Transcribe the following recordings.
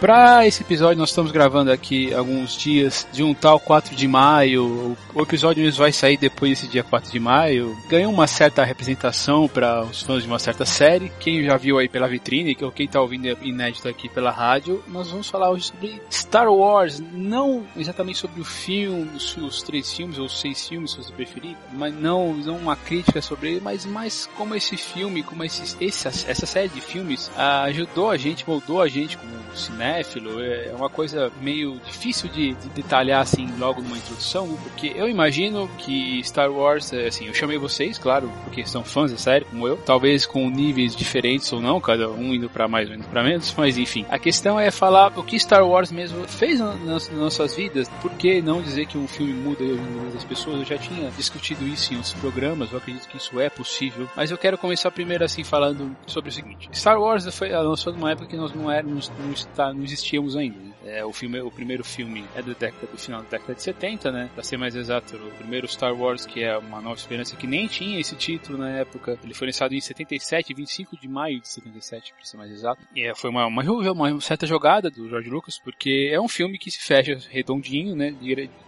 Para esse episódio, nós estamos gravando aqui alguns dias de um tal 4 de maio. O episódio vai sair depois desse dia 4 de maio. Ganhou uma certa representação para os fãs de uma certa série. Quem já viu aí pela vitrine, ou quem está ouvindo inédito aqui pela rádio, nós vamos falar hoje sobre Star Wars. Não exatamente sobre o filme, os, três filmes, ou seis filmes, se você preferir, mas não, não uma crítica sobre ele, mas mais como esse filme, como esse, esse essa série de filmes ajudou a gente, moldou a gente como cinema cinéfilo, é uma coisa meio difícil de, de detalhar assim logo numa introdução, porque eu imagino que Star Wars, é, assim, eu chamei vocês, claro, porque são fãs da série, como eu, talvez com níveis diferentes ou não, cada um indo para mais ou menos para menos, mas enfim. A questão é falar o que Star Wars mesmo fez nas, nossas vidas, por que não dizer que um filme muda a vida das pessoas? Eu já tinha discutido isso em outros programas, eu acredito que isso é possível, mas eu quero começar primeiro assim falando sobre o seguinte. Star Wars foi lançou numa época que nós não éramos, não, não existíamos ainda. É, o, filme, o primeiro filme é do, década, do final da década de 70, né? Pra ser mais exato, o primeiro Star Wars, que é Uma Nova Esperança, que nem tinha esse título na época. Ele foi lançado em 77, 25 de maio de 77, pra ser mais exato. E é, foi uma, uma, uma, certa jogada do George Lucas, porque é um filme que se fecha redondinho, né?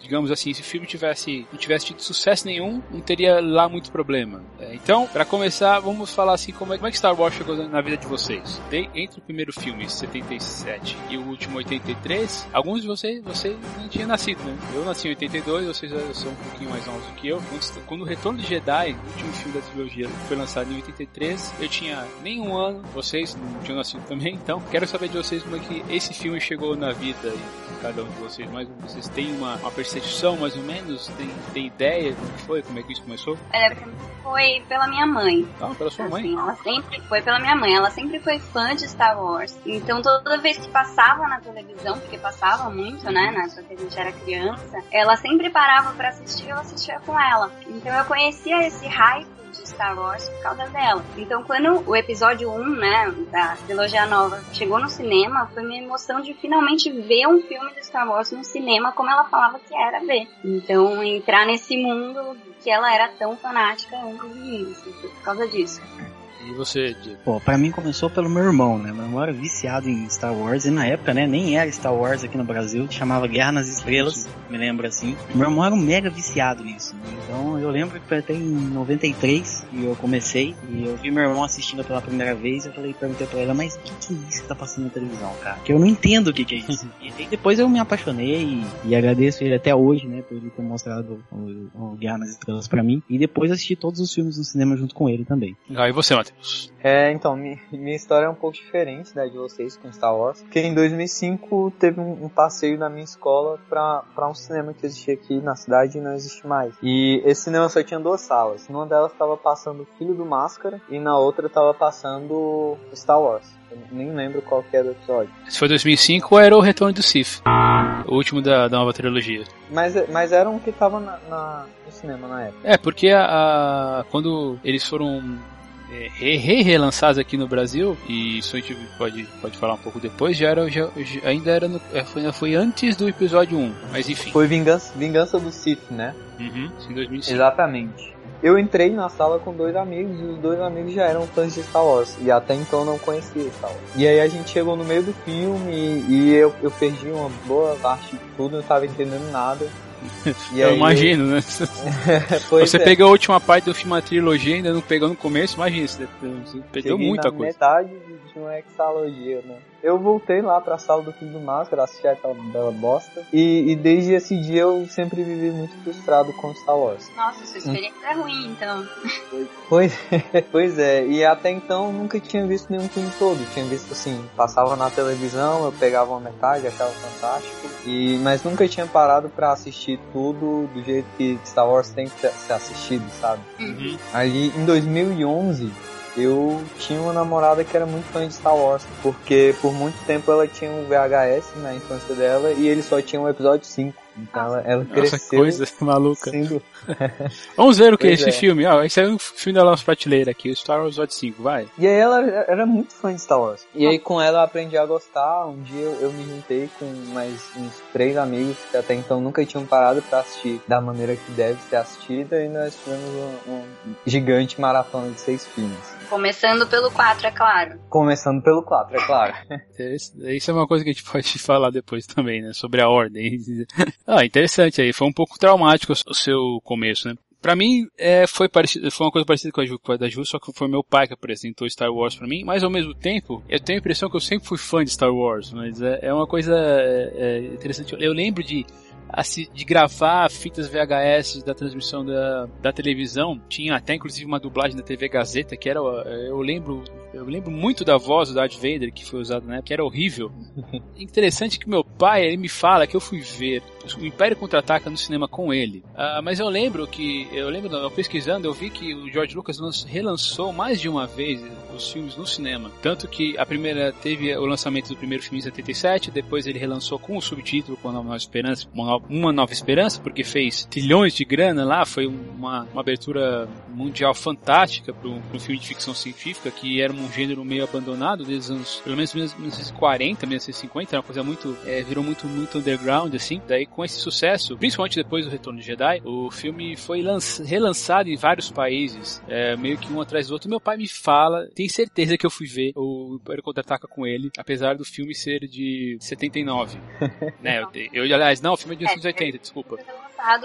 Digamos assim, se o filme tivesse, não tivesse tido sucesso nenhum, não teria lá muito problema. É, então, para começar, vamos falar assim, como é, como é que Star Wars chegou na vida de vocês? De, entre o primeiro filme, 77, e o último, 83, 83, alguns de vocês, vocês nem tinham nascido, né? Eu nasci em 82, vocês são um pouquinho mais novos do que eu. Quando o Retorno de Jedi, o último filme da trilogia, foi lançado em 83, eu tinha nem um ano, vocês não tinham nascido também, então quero saber de vocês como é que esse filme chegou na vida de cada um de vocês. Mais vocês têm uma, uma percepção, mais ou menos? Tem, tem ideia como foi? Como é que isso começou? É, foi pela minha mãe. Ah, pela sua mãe? Assim, ela sempre foi pela minha mãe. Ela sempre foi fã de Star Wars. Então toda vez que passava na televisão, porque passava muito, né, na época que a gente era criança, ela sempre parava para assistir e eu assistia com ela. Então eu conhecia esse hype de Star Wars por causa dela. Então, quando o episódio 1, né, da trilogia nova, chegou no cinema, foi minha emoção de finalmente ver um filme de Star Wars no cinema como ela falava que era ver. Então, entrar nesse mundo que ela era tão fanática de mim, assim, por causa disso. E você, Diego? Pô, pra mim começou pelo meu irmão, né? Meu irmão era viciado em Star Wars e na época, né, nem era Star Wars aqui no Brasil, chamava Guerra nas Estrelas, me lembro assim. Meu irmão era um mega viciado nisso. Né? Então eu lembro que foi até em 93 e eu comecei e eu vi meu irmão assistindo pela primeira vez. Eu falei, perguntei pra ele, mas o que, que é isso que tá passando na televisão, cara? Que eu não entendo o que, que é isso. e depois eu me apaixonei e, e, agradeço ele até hoje, né, por ele ter mostrado o, o Guerra nas Estrelas pra mim. E depois assisti todos os filmes no cinema junto com ele também. Ah, e você, Matheus? É, então, minha, história é um pouco diferente da de vocês com Star Wars. Porque em 2005 teve um, um passeio na minha escola pra, pra um cinema que existia aqui na cidade e não existe mais. E esse cinema só tinha duas salas. Numa delas estava passando Filho do Máscara e na outra estava passando Star Wars. Eu nem lembro qual que era o episódio. Se foi 2005 ou era o Retorno do Sith? O último da, da nova trilogia. Mas, mas era um que tava na, na, no cinema na época. É, porque a, a quando eles foram re-relançados aqui no Brasil, e isso a gente pode, pode falar um pouco depois, já era, já, ainda era no, é, foi, foi antes do episódio 1, mas enfim. Foi Vingança, Vingança do Sith, né? Uhum, em 2005. Exatamente. Eu entrei na sala com dois amigos e os dois amigos já eram fãs de Star Wars. E até então não conhecia Star Wars. E aí a gente chegou no meio do filme e, e eu, eu perdi uma boa parte de tudo, não estava entendendo nada. E eu imagino, né? você é. pegou a última parte do filme, a trilogia, ainda não pegou no começo, imagina, você, você perdeu Cheguei muita coisa. metade de uma hexalogia, né? Eu voltei lá pra sala do Filho do Máscara, assisti aquela bela bosta. E, e, desde esse dia eu sempre vivi muito frustrado com Star Wars. Nossa, sua experiência hum. é ruim, então. Pois, pois é, e até então nunca tinha visto nenhum filme todo. Tinha visto assim, passava na televisão, eu pegava uma metade, achava fantástico. E, mas nunca tinha parado para assistir tudo do jeito que Star Wars tem que ser assistido, sabe? Uhum. Ali em 2011 eu tinha uma namorada que era muito fã de Star Wars, porque por muito tempo ela tinha um VHS na infância dela e ele só tinha o um episódio 5. Então ela, ela cresceu. Nossa, coisa maluca. Sendo... Vamos ver o que é esse é. filme. Ó, esse é um filme da nossa prateleira aqui, o Star Wars Odyssey 5, vai. E aí ela era muito fã de Star Wars. E aí com ela eu aprendi a gostar. Um dia eu, me juntei com mais uns três amigos que até então nunca tinham parado pra assistir da maneira que deve ser assistida. E nós tivemos um, um gigante maratona de seis filmes. Começando pelo 4, é claro. Começando pelo 4, é claro. Isso é uma coisa que a gente pode falar depois também, né? Sobre a ordem. ah, interessante aí. Foi um pouco traumático o seu começo, né? Pra mim, é, foi, parecido, foi uma coisa parecida com a, Ju, com a da Ju, só que foi meu pai que apresentou Star Wars pra mim, mas ao mesmo tempo, eu tenho a impressão que eu sempre fui fã de Star Wars, mas é, é uma coisa é, é interessante. Eu lembro de de gravar fitas VHS da transmissão da, da televisão. Tinha até inclusive uma dublagem da TV Gazeta que era, eu lembro, eu lembro muito da voz do Darth Vader que foi usada na época, que era horrível. Interessante que meu pai, ele me fala que eu fui ver o Império Contra-Ataca no cinema com ele. Uh, mas eu lembro que, eu lembro, eu pesquisando, eu vi que o George Lucas relançou mais de uma vez os filmes no cinema. Tanto que a primeira teve o lançamento do primeiro filme em 77, depois ele relançou com o subtítulo com Uma Nova Esperança, Uma Nova Esperança, porque fez trilhões de grana lá, foi uma, uma abertura mundial fantástica para um, filme de ficção científica que era um gênero meio abandonado desde os anos, pelo menos 1940, 1950, era uma coisa muito, é, virou muito, muito underground assim. Daí com esse sucesso, principalmente depois do Retorno de Jedi, o filme foi relançado em vários países, é, meio que um atrás do outro. Meu pai me fala, tem certeza que eu fui ver o Império Contra-Ataca com ele, apesar do filme ser de 79. né, eu, eu, aliás, não, o filme é de 1980, desculpa.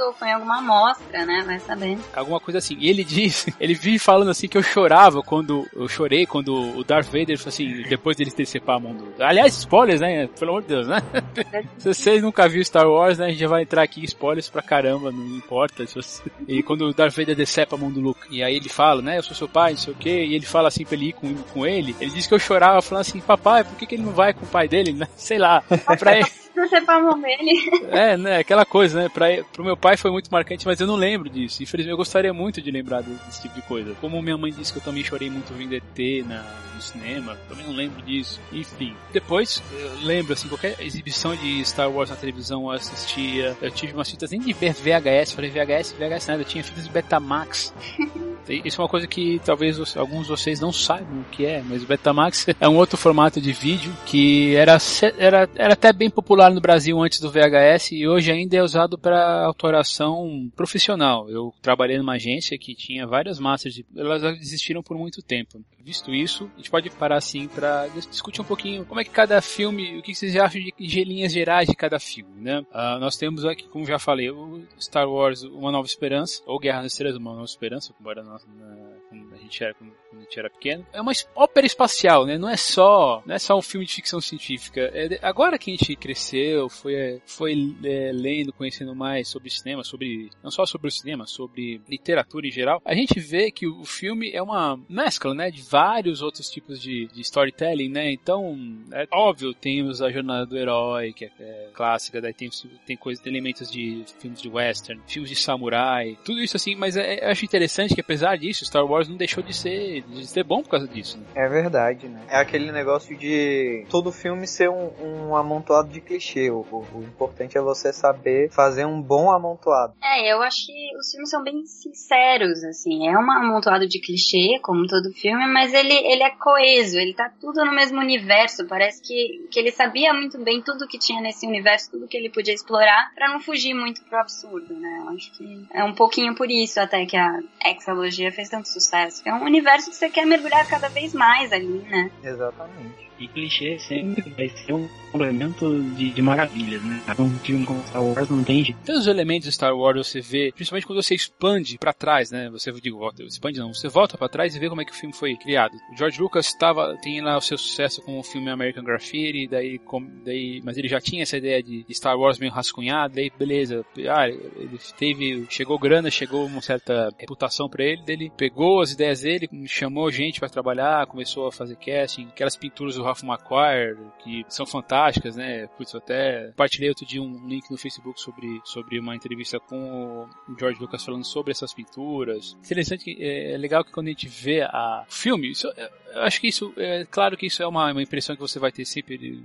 Ou foi alguma amostra, né? Vai saber. Alguma coisa assim. E ele diz, ele vive falando assim que eu chorava quando, eu chorei quando o Darth Vader, assim, depois dele decepar a mão do... Aliás, spoilers, né? Pelo amor de Deus, né? Se vocês nunca viram Star Wars, né? A gente já vai entrar aqui spoilers pra caramba, não importa. Você... E quando o Darth Vader decepa a mão do Luke, e aí ele fala, né? Eu sou seu pai, não sei o quê, e ele fala assim pra ele ir com, com ele, ele diz que eu chorava falando assim, papai, por que, que ele não vai com o pai dele, né? Sei lá. Pra ele... decepar a mão dele. É, né? Aquela coisa, né? Pra, pro meu pai foi muito marcante, mas eu não lembro disso. Infelizmente, eu gostaria muito de lembrar desse tipo de coisa. Como minha mãe disse que eu também chorei muito vendo ET na, no cinema, também não lembro disso. Enfim, depois eu lembro, assim, qualquer exibição de Star Wars na televisão eu assistia. Eu tive umas fitas nem de VHS, falei VHS, VHS nada, eu tinha fitas de Betamax. Isso é uma coisa que talvez alguns de vocês não saibam o que é, mas o Betamax é um outro formato de vídeo que era, era, era até bem popular no Brasil antes do VHS e hoje ainda é usado para autoração profissional. Eu trabalhei numa agência que tinha várias masters, de, elas existiram por muito tempo. Visto isso, gente pode parar assim para discutir um pouquinho como é que cada filme, o que vocês acham de, linhas gerais de cada filme, né? Uh, nós temos aqui, como já falei, o Star Wars Uma Nova Esperança, ou Guerra nas Estrelas Uma Nova Esperança, como era na, na a gente era quando, quando a gente era pequeno. É uma ópera espacial, né? Não é só, não é só um filme de ficção científica. É, agora que a gente cresceu, foi, foi é, lendo, conhecendo mais sobre cinema, sobre não só sobre o cinema, sobre literatura em geral, a gente vê que o filme é uma mescla, né, de vários outros tipos de, de storytelling, né? Então, é óbvio, temos a jornada do herói, que é, é clássica, daí tem tem coisas, elementos de filmes de western, filmes de samurai, tudo isso assim, mas é, eu acho interessante que apesar disso, Star Wars não deixou de ser, de ser bom por causa disso. Né? É verdade, né? É aquele negócio de todo filme ser um, um amontoado de clichê. O, o, o, importante é você saber fazer um bom amontoado. É, eu acho que os filmes são bem sinceros, assim. É um amontoado de clichê, como todo filme, mas ele, ele é coeso, ele tá tudo no mesmo universo. Parece que, que ele sabia muito bem tudo que tinha nesse universo, tudo que ele podia explorar, para não fugir muito pro absurdo, né? Eu acho que é um pouquinho por isso até que a exalogia fez tanto sucesso. É um universo que você quer mergulhar cada vez mais ali, né? Exatamente. E clichê sempre vai ser um elemento de, de maravilhas, né? Um filme como Star Wars não tem jeito. Todos os elementos de Star Wars você vê, principalmente quando você expande para trás, né? Você digo, expande não, você volta para trás e vê como é que o filme foi criado. O George Lucas estava tem lá o seu sucesso com o filme American Graffiti, daí, com, daí mas ele já tinha essa ideia de Star Wars meio rascunhado, daí beleza, ah, ele teve, chegou grana, chegou uma certa reputação para ele, ele pegou as ideias dele, chamou gente para trabalhar, começou a fazer casting, aquelas pinturas do Ralph McQuarrie, que são fantásticas, né? Putz, eu até compartilhei outro dia um link no Facebook sobre, sobre uma entrevista com o George Lucas falando sobre essas pinturas. Interessante que é, é legal que quando a gente vê a filme, isso, é, eu acho que isso, é claro que isso é uma, uma impressão que você vai ter sempre,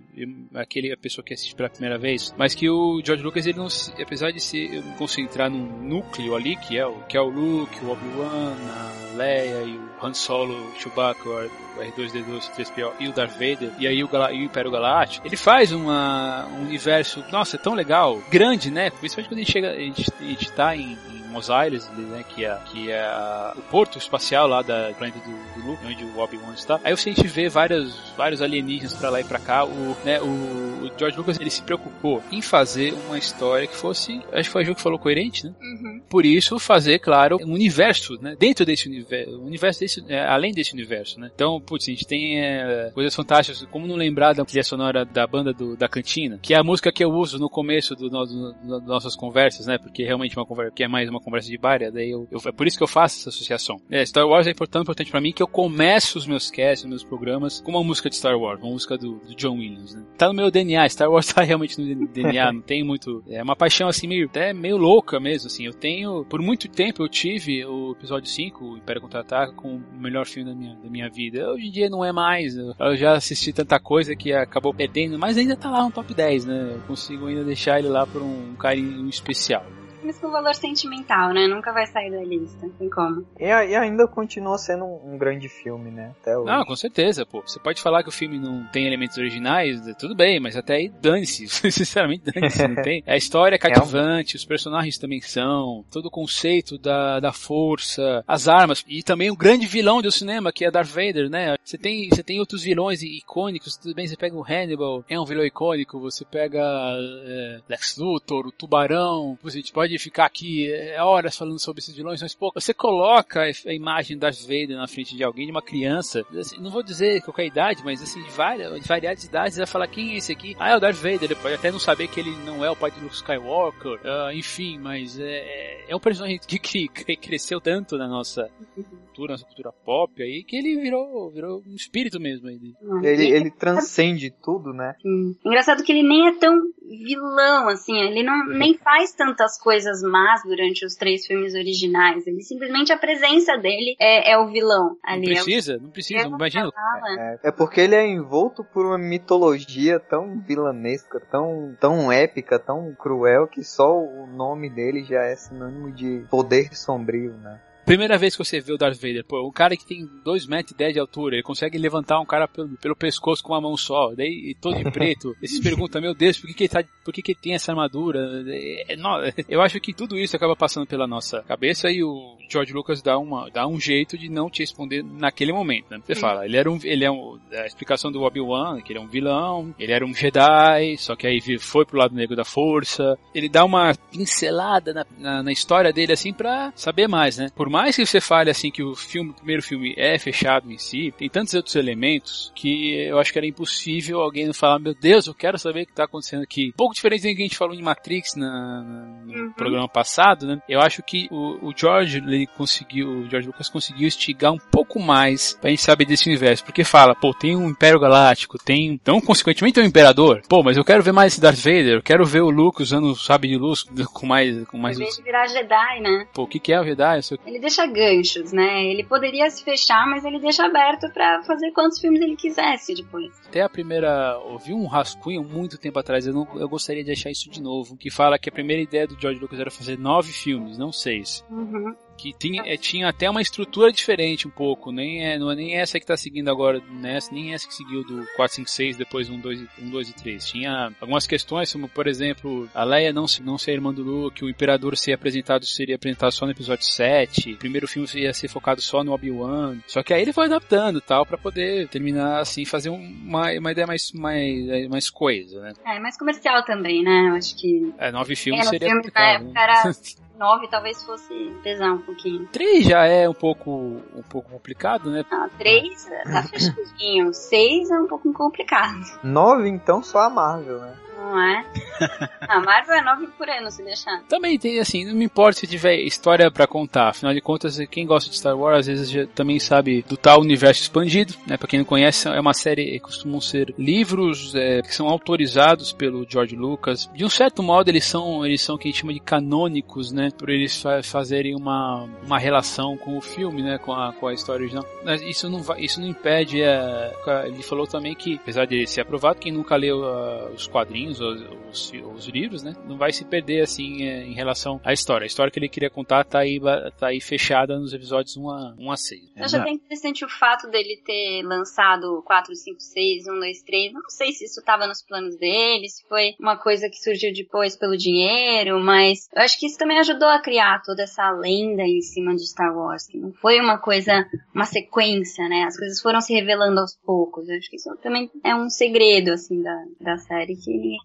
aquele a pessoa que assiste pela primeira vez, mas que o George Lucas, ele não, apesar de se concentrar num núcleo ali, que é o, que é o Luke, o Obi-Wan, a Leia e o Han Solo, o Chewbacca, o R2-D2, o 3PO e o Darth Vader, e aí o, Gal e o Império Galáctico, ele faz uma, um universo, nossa, é tão legal, grande, né? Principalmente quando a gente chega, a gente, a gente tá em, em Mos Eisley, né, que é, que é o porto espacial lá da planeta do, do Luke, onde o Obi-Wan está. Aí a gente vê vários, vários alienígenas para lá e para cá. O, né, o, o, George Lucas ele se preocupou em fazer uma história que fosse, acho que foi o jogo que falou coerente, né? Uhum. Por isso fazer, claro, um universo, né? Dentro desse universo, universo desse, é, além desse universo, né? Então, putz, a gente tem é, coisas fantásticas, como não lembrar da trilha sonora da banda do, da cantina, que é a música que eu uso no começo do, do, do, das nossas conversas, né? Porque realmente uma conversa que é mais uma conversa de bar, daí eu, eu, é por isso que eu faço essa associação. É, Star Wars é importante, importante para mim que eu começo os meus casts, os meus programas com uma música de Star Wars, uma música do, do John Williams, né? Tá no meu DNA, Star Wars tá realmente no DNA, não tem muito, é uma paixão assim meio, até meio louca mesmo, assim, eu tenho, por muito tempo eu tive o episódio 5, o Império Contra-Ataca, com o melhor filme da minha, da minha vida. Hoje em dia não é mais, eu já assisti tanta coisa que acabou perdendo, mas ainda tá lá no top 10, né? Eu consigo ainda deixar ele lá por um carinho especial filmes com valor sentimental, né? Nunca vai sair da lista, tem como. E, e ainda continua sendo um, um, grande filme, né? Até hoje. Não, com certeza, pô. Você pode falar que o filme não tem elementos originais, tudo bem, mas até aí dane-se. Sinceramente, dane-se. Não tem. A história é cativante, é um... os personagens também são, todo o conceito da, da força, as armas, e também o grande vilão do cinema, que é Darth Vader, né? Você tem, você tem outros vilões icônicos, tudo bem, você pega o Hannibal, é um vilão icônico, você pega é, Lex Luthor, o Tubarão, você pode ficar aqui é, horas falando sobre esses vilões, mas pô, você coloca a imagem das Vader na frente de alguém, de uma criança, assim, não vou dizer qualquer idade, mas assim, de várias, de variadas idades, vai falar quem é esse aqui? Ah, é o Darth Vader, ele pode até não saber que ele não é o pai de Luke Skywalker, uh, enfim, mas é, é, é um personagem que, que, que cresceu tanto na nossa cultura, nossa cultura pop aí, que ele virou, virou um espírito mesmo aí. Ele, ele transcende tudo, né? Sim. Engraçado que ele nem é tão vilão, assim, ele não nem faz tantas coisas más durante os três filmes originais. Ele simplesmente a presença dele é, é o vilão ali. Não precisa, não precisa, não imagina. É, é, porque ele é envolto por uma mitologia tão vilanesca, tão, tão épica, tão cruel, que só o nome dele já é sinônimo de poder sombrio, né? Primeira vez que você vê o Darth Vader, pô, um cara que tem 2 metros e 10 de altura, ele consegue levantar um cara pelo, pelo pescoço com uma mão só, daí todo de preto. E se pergunta, meu Deus, por que, que ele tá, por que, que ele tem essa armadura? É, não, eu acho que tudo isso acaba passando pela nossa cabeça e o George Lucas dá, uma, dá um jeito de não te responder naquele momento, né? Você Sim. fala, ele era um, ele é um, a explicação do Obi-Wan, que ele é um vilão, ele era um Jedi, só que aí foi pro lado negro da força. Ele dá uma pincelada na, na, na história dele, assim, pra saber mais, né? Por mais que você fale assim que o filme, o primeiro filme é fechado em si, tem tantos outros elementos que eu acho que era impossível alguém não falar, meu Deus, eu quero saber o que está acontecendo aqui. Um pouco diferente do que a gente falou em Matrix na, no uhum. programa passado, né? Eu acho que o, o George ele conseguiu, o George Lucas conseguiu estigar um pouco mais pra gente saber desse universo, porque fala, pô, tem um Império Galáctico, tem, então consequentemente tem um Imperador. Pô, mas eu quero ver mais esse Darth Vader, eu quero ver o Luke usando o sabre de luz com mais, com mais. Em virar Jedi, né? Pô, o que que é o Jedi? Ele deixa ganchos, né? Ele poderia se fechar, mas ele deixa aberto para fazer quantos filmes ele quisesse depois. Até a primeira, ouvi um rascunho muito tempo atrás, eu, não, eu gostaria de achar isso de novo, que fala que a primeira ideia do George Lucas era fazer nove filmes, não seis. Uhum que tinha, é, tinha até uma estrutura diferente um pouco, nem é, não é nem essa que tá seguindo agora nessa, nem essa que seguiu do 456 depois 1, 2, 1, 2 e 3. Tinha algumas questões, como por exemplo, a Leia não, não ser irmã do Luke, o Imperador ser apresentado seria apresentado só no episódio 7, o primeiro filme ia ser focado só no Obi-Wan, só que aí ele foi adaptando tal para poder terminar assim, fazer uma, uma ideia mais, mais, mais coisa, né? É, mais comercial também, né? Eu acho que... É, nove filmes é, seria filmes época né? era... 9 talvez fosse pesar um pouquinho. 3 já é um pouco, um pouco complicado, né? Não, 3 tá fechadinho. 6 é um pouco complicado. 9 então só a Marvel, né? Não é? A Marvel é nove por ano, se deixar. Também tem, assim, não me importa se tiver história para contar. Afinal de contas, quem gosta de Star Wars, às vezes já também sabe do tal universo expandido, né? Pra quem não conhece, é uma série, costumam ser livros é, que são autorizados pelo George Lucas. De um certo modo, eles são, eles são o que a gente chama de canônicos, né? Por eles fa fazerem uma, uma relação com o filme, né? Com a, com a história original. Mas isso não, vai, isso não impede, é, ele falou também que, apesar de ser aprovado, quem nunca leu uh, os quadrinhos, os, os, os, livros, né? Não vai se perder, assim, é, em relação à história. A história que ele queria contar tá aí, tá aí fechada nos episódios 1 a, 1 a 6. Eu acho até interessante o fato dele ter lançado 4, 5, 6, 1, 2, 3. Não sei se isso estava nos planos dele, se foi uma coisa que surgiu depois pelo dinheiro, mas eu acho que isso também ajudou a criar toda essa lenda em cima de Star Wars, que não foi uma coisa, uma sequência, né? As coisas foram se revelando aos poucos. Eu acho que isso também é um segredo, assim, da, da série que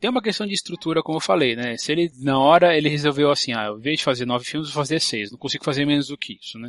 Tem uma questão de estrutura, como eu falei, né? Se ele, na hora, ele resolveu assim, ah, ao invés de fazer nove filmes, vou fazer seis. Não consigo fazer menos do que isso, né?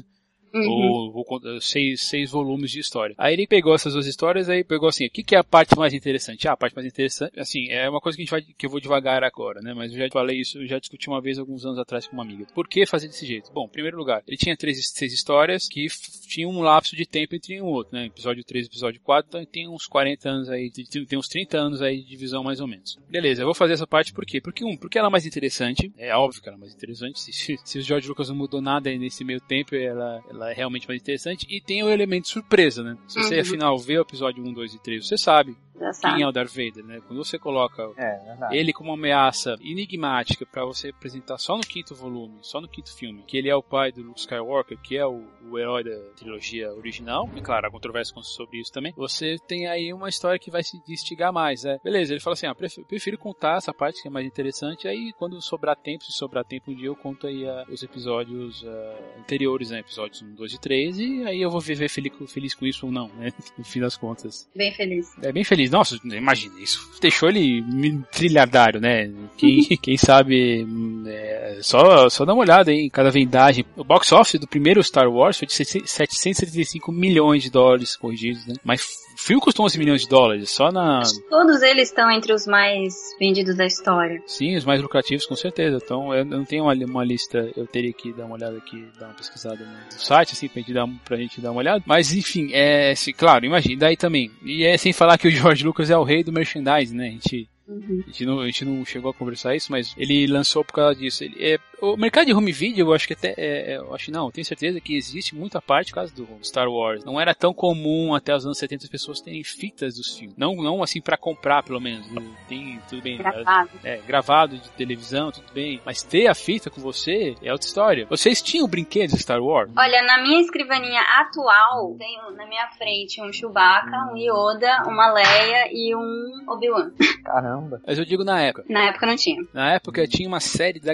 Uhum. Ou, ou, seis, seis volumes de história. Aí ele pegou essas duas histórias, aí pegou assim, o que, que é a parte mais interessante? Ah, a parte mais interessante, assim, é uma coisa que a gente vai, que eu vou devagar agora, né? Mas eu já falei isso, já discuti uma vez alguns anos atrás com uma amiga. Por que fazer desse jeito? Bom, em primeiro lugar, ele tinha três, seis histórias que tinham um lapso de tempo entre um outro, né? Episódio 3 e episódio 4, então tem uns 40 anos aí, tem uns 30 anos aí de divisão mais ou menos. Beleza, eu vou fazer essa parte por quê? Porque, um, porque ela é mais interessante, é óbvio que ela é mais interessante, se, se o George Lucas não mudou nada nesse meio tempo, ela, ela é realmente mais interessante e tem o elemento surpresa, né? Se você uhum. afinal vê o episódio 1, 2 e 3, você sabe quem é o Darth Vader, né? Quando você coloca é, ele como uma ameaça enigmática para você apresentar só no quinto volume, só no quinto filme, que ele é o pai do Luke Skywalker, que é o, o herói da trilogia original, e claro, há controvérsia sobre isso também, você tem aí uma história que vai se instigar mais, né? Beleza, ele fala assim, ah, prefiro, prefiro contar essa parte que é mais interessante, aí quando sobrar tempo, se sobrar tempo um dia eu conto aí uh, os episódios uh, anteriores, né? Episódios 1, 2 e 3, e aí eu vou viver feliz, feliz com isso ou não, né? No fim das contas. Bem feliz. É bem feliz. Nossa, imagina, isso deixou ele trilhardário, né? Quem, quem sabe, é, só, só dá uma olhada em cada vendagem. O box office do primeiro Star Wars foi de 775 milhões de dólares corrigidos, né? Mas filme custou 11 milhões de dólares, só na... Todos eles estão entre os mais vendidos da história. Sim, os mais lucrativos, com certeza. Então, eu não tenho uma, uma lista, eu teria que dar uma olhada aqui, dar uma pesquisada no site, assim, pra gente dar, pra gente dar uma olhada. Mas, enfim, é, claro, imagina, daí também. E é sem falar que o George Lucas é o rei do merchandising, né? A gente Uhum. A, gente não, a gente não chegou a conversar isso, mas ele lançou por causa disso. Ele, é, o mercado de home video, eu acho que até. É, é, eu acho não, eu tenho certeza que existe muita parte por causa do Star Wars. Não era tão comum até os anos 70 as pessoas terem fitas dos filmes. Não, não assim para comprar, pelo menos. Tem tudo bem. Gravado. É, gravado de televisão, tudo bem. Mas ter a fita com você é outra história. Vocês tinham brinquedos de Star Wars? Olha, na minha escrivaninha atual, tenho na minha frente um Chewbacca, um Yoda, uma Leia e um Obi-Wan. Caramba. Mas eu digo na época. Na época não tinha. Na época tinha uma série da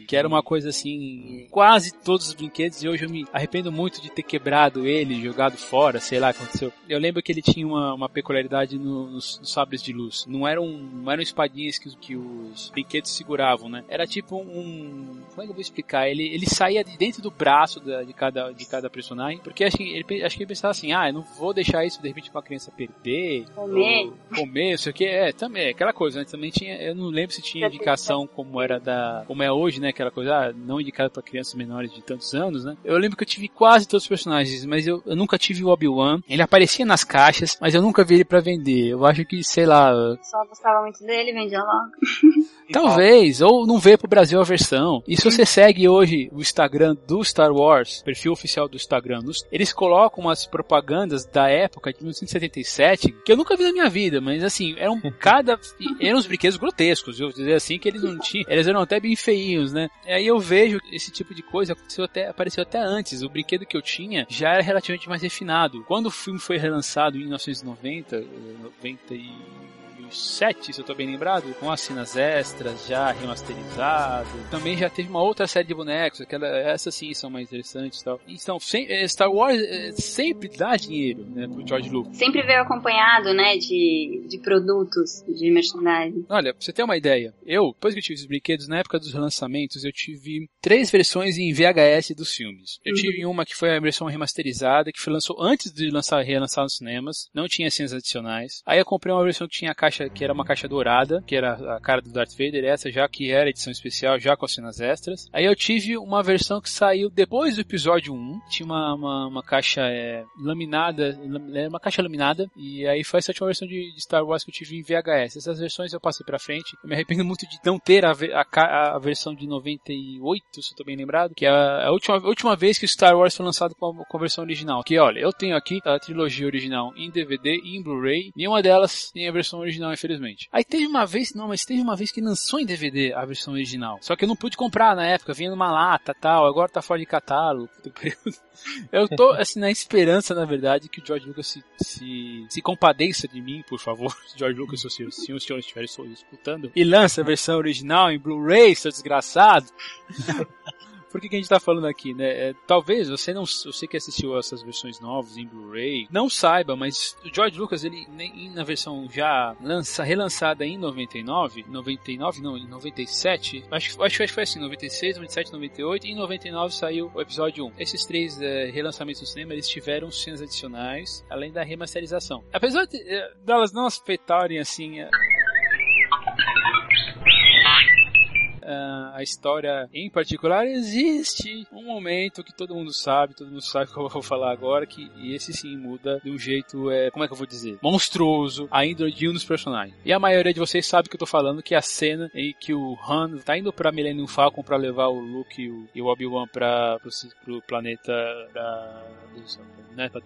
Que era uma coisa assim, quase todos os brinquedos, e hoje eu me arrependo muito de ter quebrado ele, jogado fora, sei lá, aconteceu. Eu lembro que ele tinha uma, uma peculiaridade no, nos, nos, sabres de luz. Não eram, não eram espadinhas que, que os brinquedos seguravam, né? Era tipo um. Como é que eu vou explicar? Ele, ele saía de dentro do braço da, de, cada, de cada personagem, porque acho que, ele, acho que ele pensava assim, ah, eu não vou deixar isso de repente pra criança perder. Comer. comer, isso aqui. É, também aquela coisa, né? Também tinha, eu não lembro se tinha indicação como era da, como é hoje, né? Aquela coisa, ah, não indicada para crianças menores de tantos anos, né? Eu lembro que eu tive quase todos os personagens, mas eu, eu nunca tive o Obi-Wan. Ele aparecia nas caixas, mas eu nunca vi ele para vender. Eu acho que, sei lá. Só gostava muito dele, vendia logo. Talvez, ou não veio pro Brasil a versão. E se você segue hoje o Instagram do Star Wars, perfil oficial do Instagram, eles colocam umas propagandas da época de 1977 que eu nunca vi na minha vida, mas assim, eram cada eram uns brinquedos grotescos, eu dizer assim que eles não tinham, eles eram até bem feinhos, né? E aí eu vejo esse tipo de coisa aconteceu até apareceu até antes. O brinquedo que eu tinha já era relativamente mais refinado. Quando o filme foi relançado em 1990, 90 e 7, se eu tô bem lembrado, com as cenas extras já remasterizado. Também já teve uma outra série de bonecos, aquela, essas sim são mais interessantes e tal. Então, sem, eh, Star Wars é, sempre dá dinheiro, né, pro George Lucas. Sempre veio acompanhado, né, de, de produtos, de merchandising. Olha, pra você ter uma ideia, eu, depois que eu tive os brinquedos, na época dos relançamentos, eu tive três versões em VHS dos filmes. Eu uhum. tive uma que foi a versão remasterizada, que foi lançou antes de lançar, relançar nos cinemas, não tinha cenas adicionais. Aí eu comprei uma versão que tinha a caixa caixa que era uma caixa dourada, que era a cara do Darth Vader, essa já que era edição especial, já com as cenas extras. Aí eu tive uma versão que saiu depois do episódio 1, tinha uma, uma, uma caixa é, laminada, era uma caixa laminada, e aí foi essa última versão de, de, Star Wars que eu tive em VHS. Essas versões eu passei pra frente, eu me arrependo muito de não ter a, a, a versão de 98, se eu tô bem lembrado, que é a, a última, a última vez que Star Wars foi lançado com a, com a versão original. Que olha, eu tenho aqui a trilogia original em DVD e em Blu-ray, nenhuma delas tem a versão original, infelizmente. Aí teve uma vez, não, mas teve uma vez que lançou em DVD a versão original. Só que eu não pude comprar na época, vinha numa lata tal, agora tá fora de catálogo. Eu tô, assim, na esperança, na verdade, que o George Lucas se, se, se compadeça de mim, por favor. George Lucas, se, se, se os senhores estiverem escutando, e lança a versão original em Blu-ray, seu desgraçado. Por que, que a gente tá falando aqui, né? É, talvez você não, você que assistiu essas versões novas em Blu-ray, não saiba, mas o George Lucas, ele na versão já lança, relançada em 99, 99 não, em 97, acho, acho que foi assim, 96, 97, 98 e em 99 saiu o episódio 1. Esses três é, relançamentos no cinema, eles tiveram cenas adicionais, além da remasterização. Apesar de, é, delas não afetarem assim é, a história em particular, existe um momento que todo mundo sabe, todo mundo sabe o que eu vou falar agora, que esse sim muda de um jeito, é, como é que eu vou dizer? Monstruoso a índole de um dos personagens. E a maioria de vocês sabe que eu tô falando, que é a cena em que o Han tá indo pra Millennium Falcon pra levar o Luke e o, o Obi-Wan pra, pro, pro planeta da... Não é pra.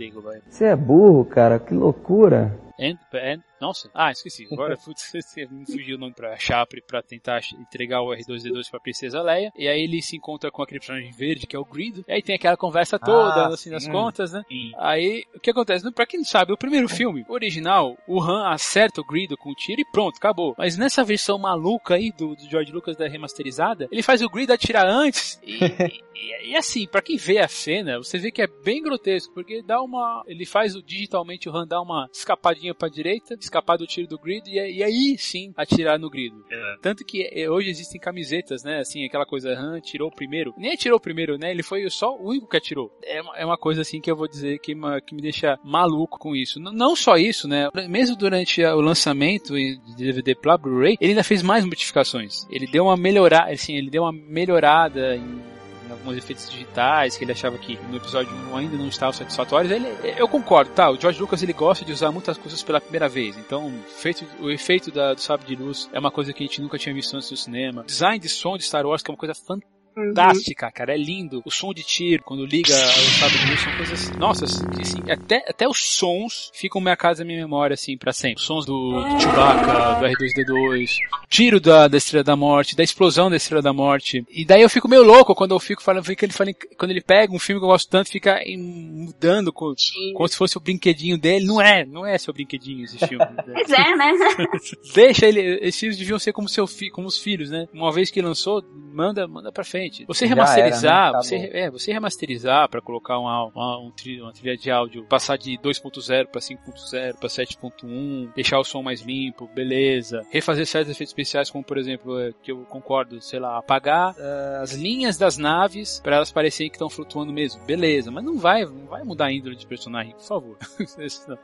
Você é burro, cara, que loucura. And, and, nossa, ah, esqueci. Agora me fugiu o nome pra Chapre pra tentar entregar o R2D2 pra Princesa Leia. E aí ele se encontra com a personagem verde, que é o Greedo. E aí tem aquela conversa toda, ah, assim, nas contas, né? Sim. Aí, o que acontece? Pra quem não sabe, o primeiro filme, original, o Han acerta o Greedo com o tiro e pronto, acabou. Mas nessa versão maluca aí do, do George Lucas da remasterizada, ele faz o Greedo atirar antes e, e, e, assim, pra quem vê a cena, você vê que é bem grotesco, porque dá uma... Ele faz o, digitalmente o Han dá uma escapadinha pouquinho pra direita, escapar do tiro do grid e, e aí sim atirar no grid. É. Tanto que é, hoje existem camisetas, né? Assim, aquela coisa, Han tirou primeiro. Nem atirou primeiro, né? Ele foi só o único que atirou. É uma, é uma coisa assim que eu vou dizer que, uma, que me deixa maluco com isso. N não só isso, né? Mesmo durante o lançamento de DVD pra Blu-ray, ele ainda fez mais modificações. Ele deu uma melhorada, assim, ele deu uma melhorada em alguns efeitos digitais que ele achava que no episódio 1 ainda não estavam satisfatórios. Ele, eu concordo, tá? O George Lucas ele gosta de usar muitas coisas pela primeira vez. Então, feito, o efeito da, do sabre de luz é uma coisa que a gente nunca tinha visto antes no cinema. Design de som de Star Wars que é uma coisa fantástica fantástica, cara. É lindo. O som de tiro, quando liga o sabre de luz, são coisas. Nossa, assim, até, até os sons ficam minha casa na minha memória, assim, pra sempre. Os sons do, do Chewbacca, do R2D2, tiro da, da Estrela da Morte, da explosão da Estrela da Morte. E daí eu fico meio louco quando eu fico falando, que ele fala, quando ele pega um filme que eu gosto tanto, fica mudando com, como se fosse o brinquedinho dele. Não é, não é seu brinquedinho esse filme. Pois é, né? Deixa ele, esses filhos deviam ser como seu fi, como os filhos, né? Uma vez que lançou, manda, manda pra frente. Você remasterizar, era, né? tá você, é, você remasterizar para colocar uma, uma, um tri, uma trilha de áudio, passar de 2.0 para 5.0 para 7.1, deixar o som mais limpo, beleza. Refazer certos efeitos especiais, como por exemplo, é, que eu concordo, sei lá, apagar uh, as linhas das naves para elas parecerem que estão flutuando mesmo, beleza. Mas não vai, não vai mudar a índole de personagem, por favor.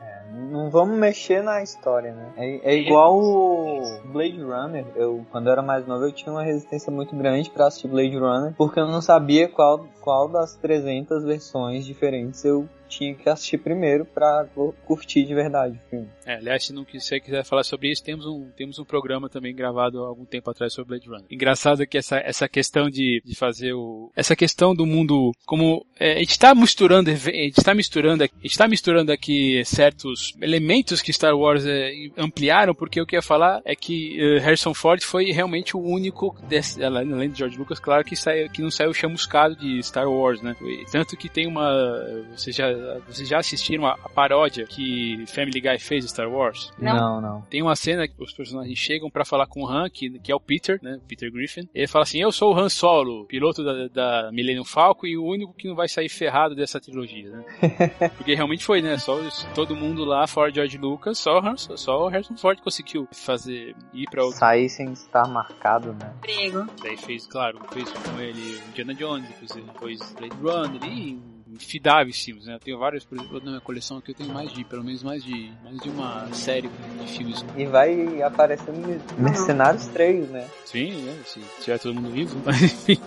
é, não vamos mexer na história, né? É, é igual o Blade Runner. Eu, quando eu era mais novo, eu tinha uma resistência muito grande para assistir Blade Runner Runner, porque eu não sabia qual, qual das 300 versões diferentes eu tinha que assistir primeiro para curtir de verdade o filme. É, aliás, se não você quiser falar sobre isso, temos um, temos um programa também gravado há algum tempo atrás sobre Blade Runner. Engraçado que essa, essa questão de, de fazer o. Essa questão do mundo. Como. É, a gente está misturando. A gente está misturando, a gente tá misturando aqui certos elementos que Star Wars é, ampliaram, porque o que eu ia falar é que uh, Harrison Ford foi realmente o único, desse, além de George Lucas, claro, que, saiu, que não saiu chamuscado de Star Wars, né? Tanto que tem uma. Você já vocês já assistiram a, a, paródia que Family Guy fez de Star Wars? Não, não. não. Tem uma cena que os personagens chegam para falar com o Han, que, que é o Peter, né? Peter Griffin. Ele fala assim: Eu sou o Han Solo, piloto da, da Millennium Falcon e o único que não vai sair ferrado dessa trilogia, né? Porque realmente foi, né? Só todo mundo lá, fora George Lucas, só, Han, só o Harrison Ford conseguiu fazer ir pra outro. Sair sem estar marcado, né? Prego. Daí fez, claro, fez com ele Indiana Jones, depois, depois Blade Runner e fidáveis filmes, né? Eu tenho vários, por exemplo, na minha coleção aqui eu tenho mais de, pelo menos mais de, mais de uma série de filmes. E vai aparecendo Mercenários 3, né? Sim, né? Se tiver todo mundo vivo, mas enfim.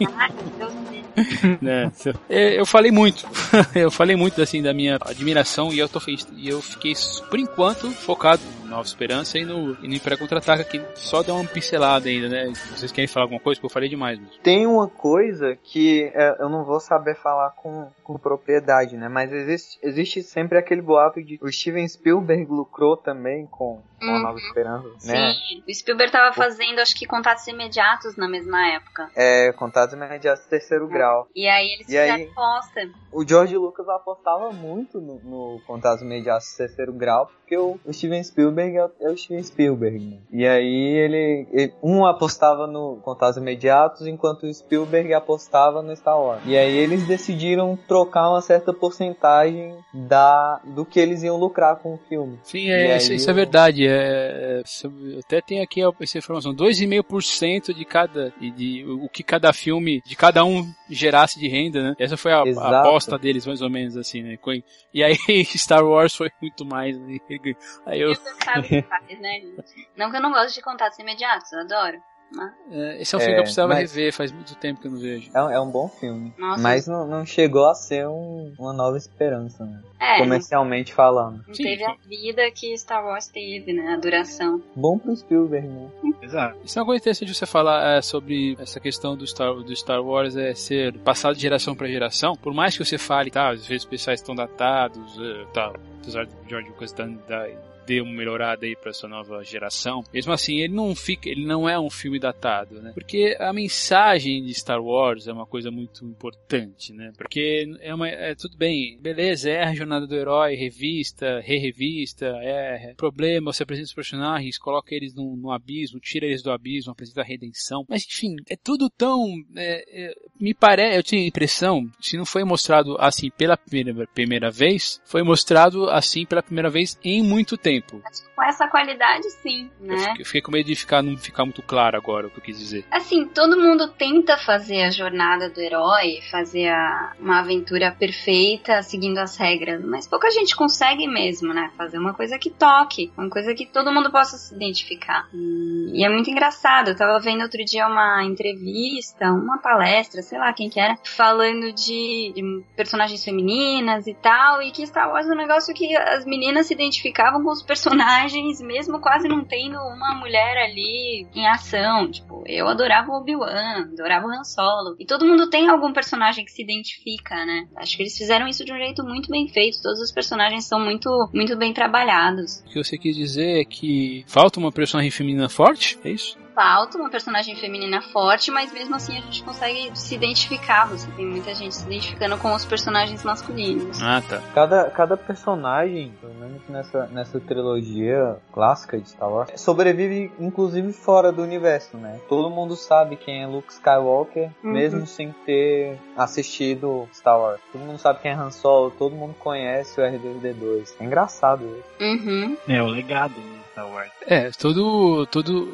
né? Eu falei muito, eu falei muito assim da minha admiração e eu tô feliz, e eu fiquei por enquanto focado no Nova Esperança e no, e no Império Contra-Ataca que só dá uma pincelada ainda, né? Vocês querem falar alguma coisa? Porque eu falei demais. Mas... Tem uma coisa que é, eu não vou saber falar com, com propriedade, né? Mas existe, existe sempre aquele boato de o Steven Spielberg lucrou também com, com a Nova uhum. Esperança, né? Sim, o Spielberg tava fazendo acho que contatos imediatos na mesma época. É, contatos imediatos terceiro é. grau. E aí eles e fizeram aí, aposta. O George Lucas apostava muito no, no contatos imediatos terceiro grau, porque o, o Steven Spielberg é, é, o Steven Spielberg, né? E aí ele, ele, um apostava no contatos imediatos, enquanto o Spielberg apostava no Star Wars. E aí eles decidiram trocar uma certa porcentagem da do que eles iam lucrar com o filme. Sim, é, isso, isso é verdade. É, é até tem aqui essa informação, 2,5% de cada de, de o que cada filme de cada um gerasse de renda, né? Essa foi a, a aposta deles mais ou menos assim, né? E aí Star Wars foi muito mais. Né? Aí eu... né, Não que eu não gosto de contatos imediatos, eu adoro. É, esse é um filme é, que eu precisava mas... rever, faz muito tempo que eu não vejo. É, é um bom filme. Nossa. Mas não, não, chegou a ser um, uma nova esperança, né? É, Comercialmente não, falando. Não Sim, teve a vida que Star Wars teve, né? A duração. Bom pro Spielberg, né? Exato. Isso é uma coisa interessante de você falar é, sobre essa questão do Star, do Star Wars é ser passado de geração para geração. Por mais que você fale, tá, os efeitos especiais estão datados, tá, apesar de George Lucas da, da dê uma melhorada aí para essa nova geração. Mesmo assim, ele não fica, ele não é um filme datado, né? Porque a mensagem de Star Wars é uma coisa muito importante, né? Porque é uma, é tudo bem, beleza, é a jornada do herói, revista, re-revista, é problema, você apresenta os personagens, coloca eles no, abismo, tira eles do abismo, apresenta a redenção. Mas enfim, é tudo tão, é, é, me parece, eu tinha a impressão, se não foi mostrado assim pela primeira, primeira vez, foi mostrado assim pela primeira vez em muito tempo tempo. Com essa qualidade, sim, né? Eu fiquei, com medo de ficar, não ficar muito claro agora o que eu quis dizer. Assim, todo mundo tenta fazer a jornada do herói, fazer a, uma aventura perfeita, seguindo as regras, mas pouca gente consegue mesmo, né? Fazer uma coisa que toque, uma coisa que todo mundo possa se identificar. E, e é muito engraçado. Eu tava vendo outro dia uma entrevista, uma palestra, sei lá quem que era, falando de, de personagens femininas e tal, e que Star Wars é um negócio que as meninas se identificavam com os personagens, mesmo quase não tendo uma mulher ali em ação. Tipo, eu adorava o Obi-Wan, adorava o Han Solo. E todo mundo tem algum personagem que se identifica, né? Acho que eles fizeram isso de um jeito muito bem feito. Todos os personagens são muito, muito bem trabalhados. O que você quis dizer é que falta uma personagem feminina forte? É isso? Falta uma personagem feminina forte, mas mesmo assim a gente consegue se identificar. Você tem muita gente se identificando com os personagens masculinos. Ah, tá. Cada, cada personagem, pelo menos nessa, nessa trilogia clássica de Star Wars, sobrevive inclusive fora do universo, né? Todo mundo sabe quem é Luke Skywalker, uhum. mesmo sem ter assistido Star Wars. Todo mundo sabe quem é Han Solo, todo mundo conhece o R2D2. É engraçado isso. Uhum. É, o legado, né? Star Wars. É, todo. todo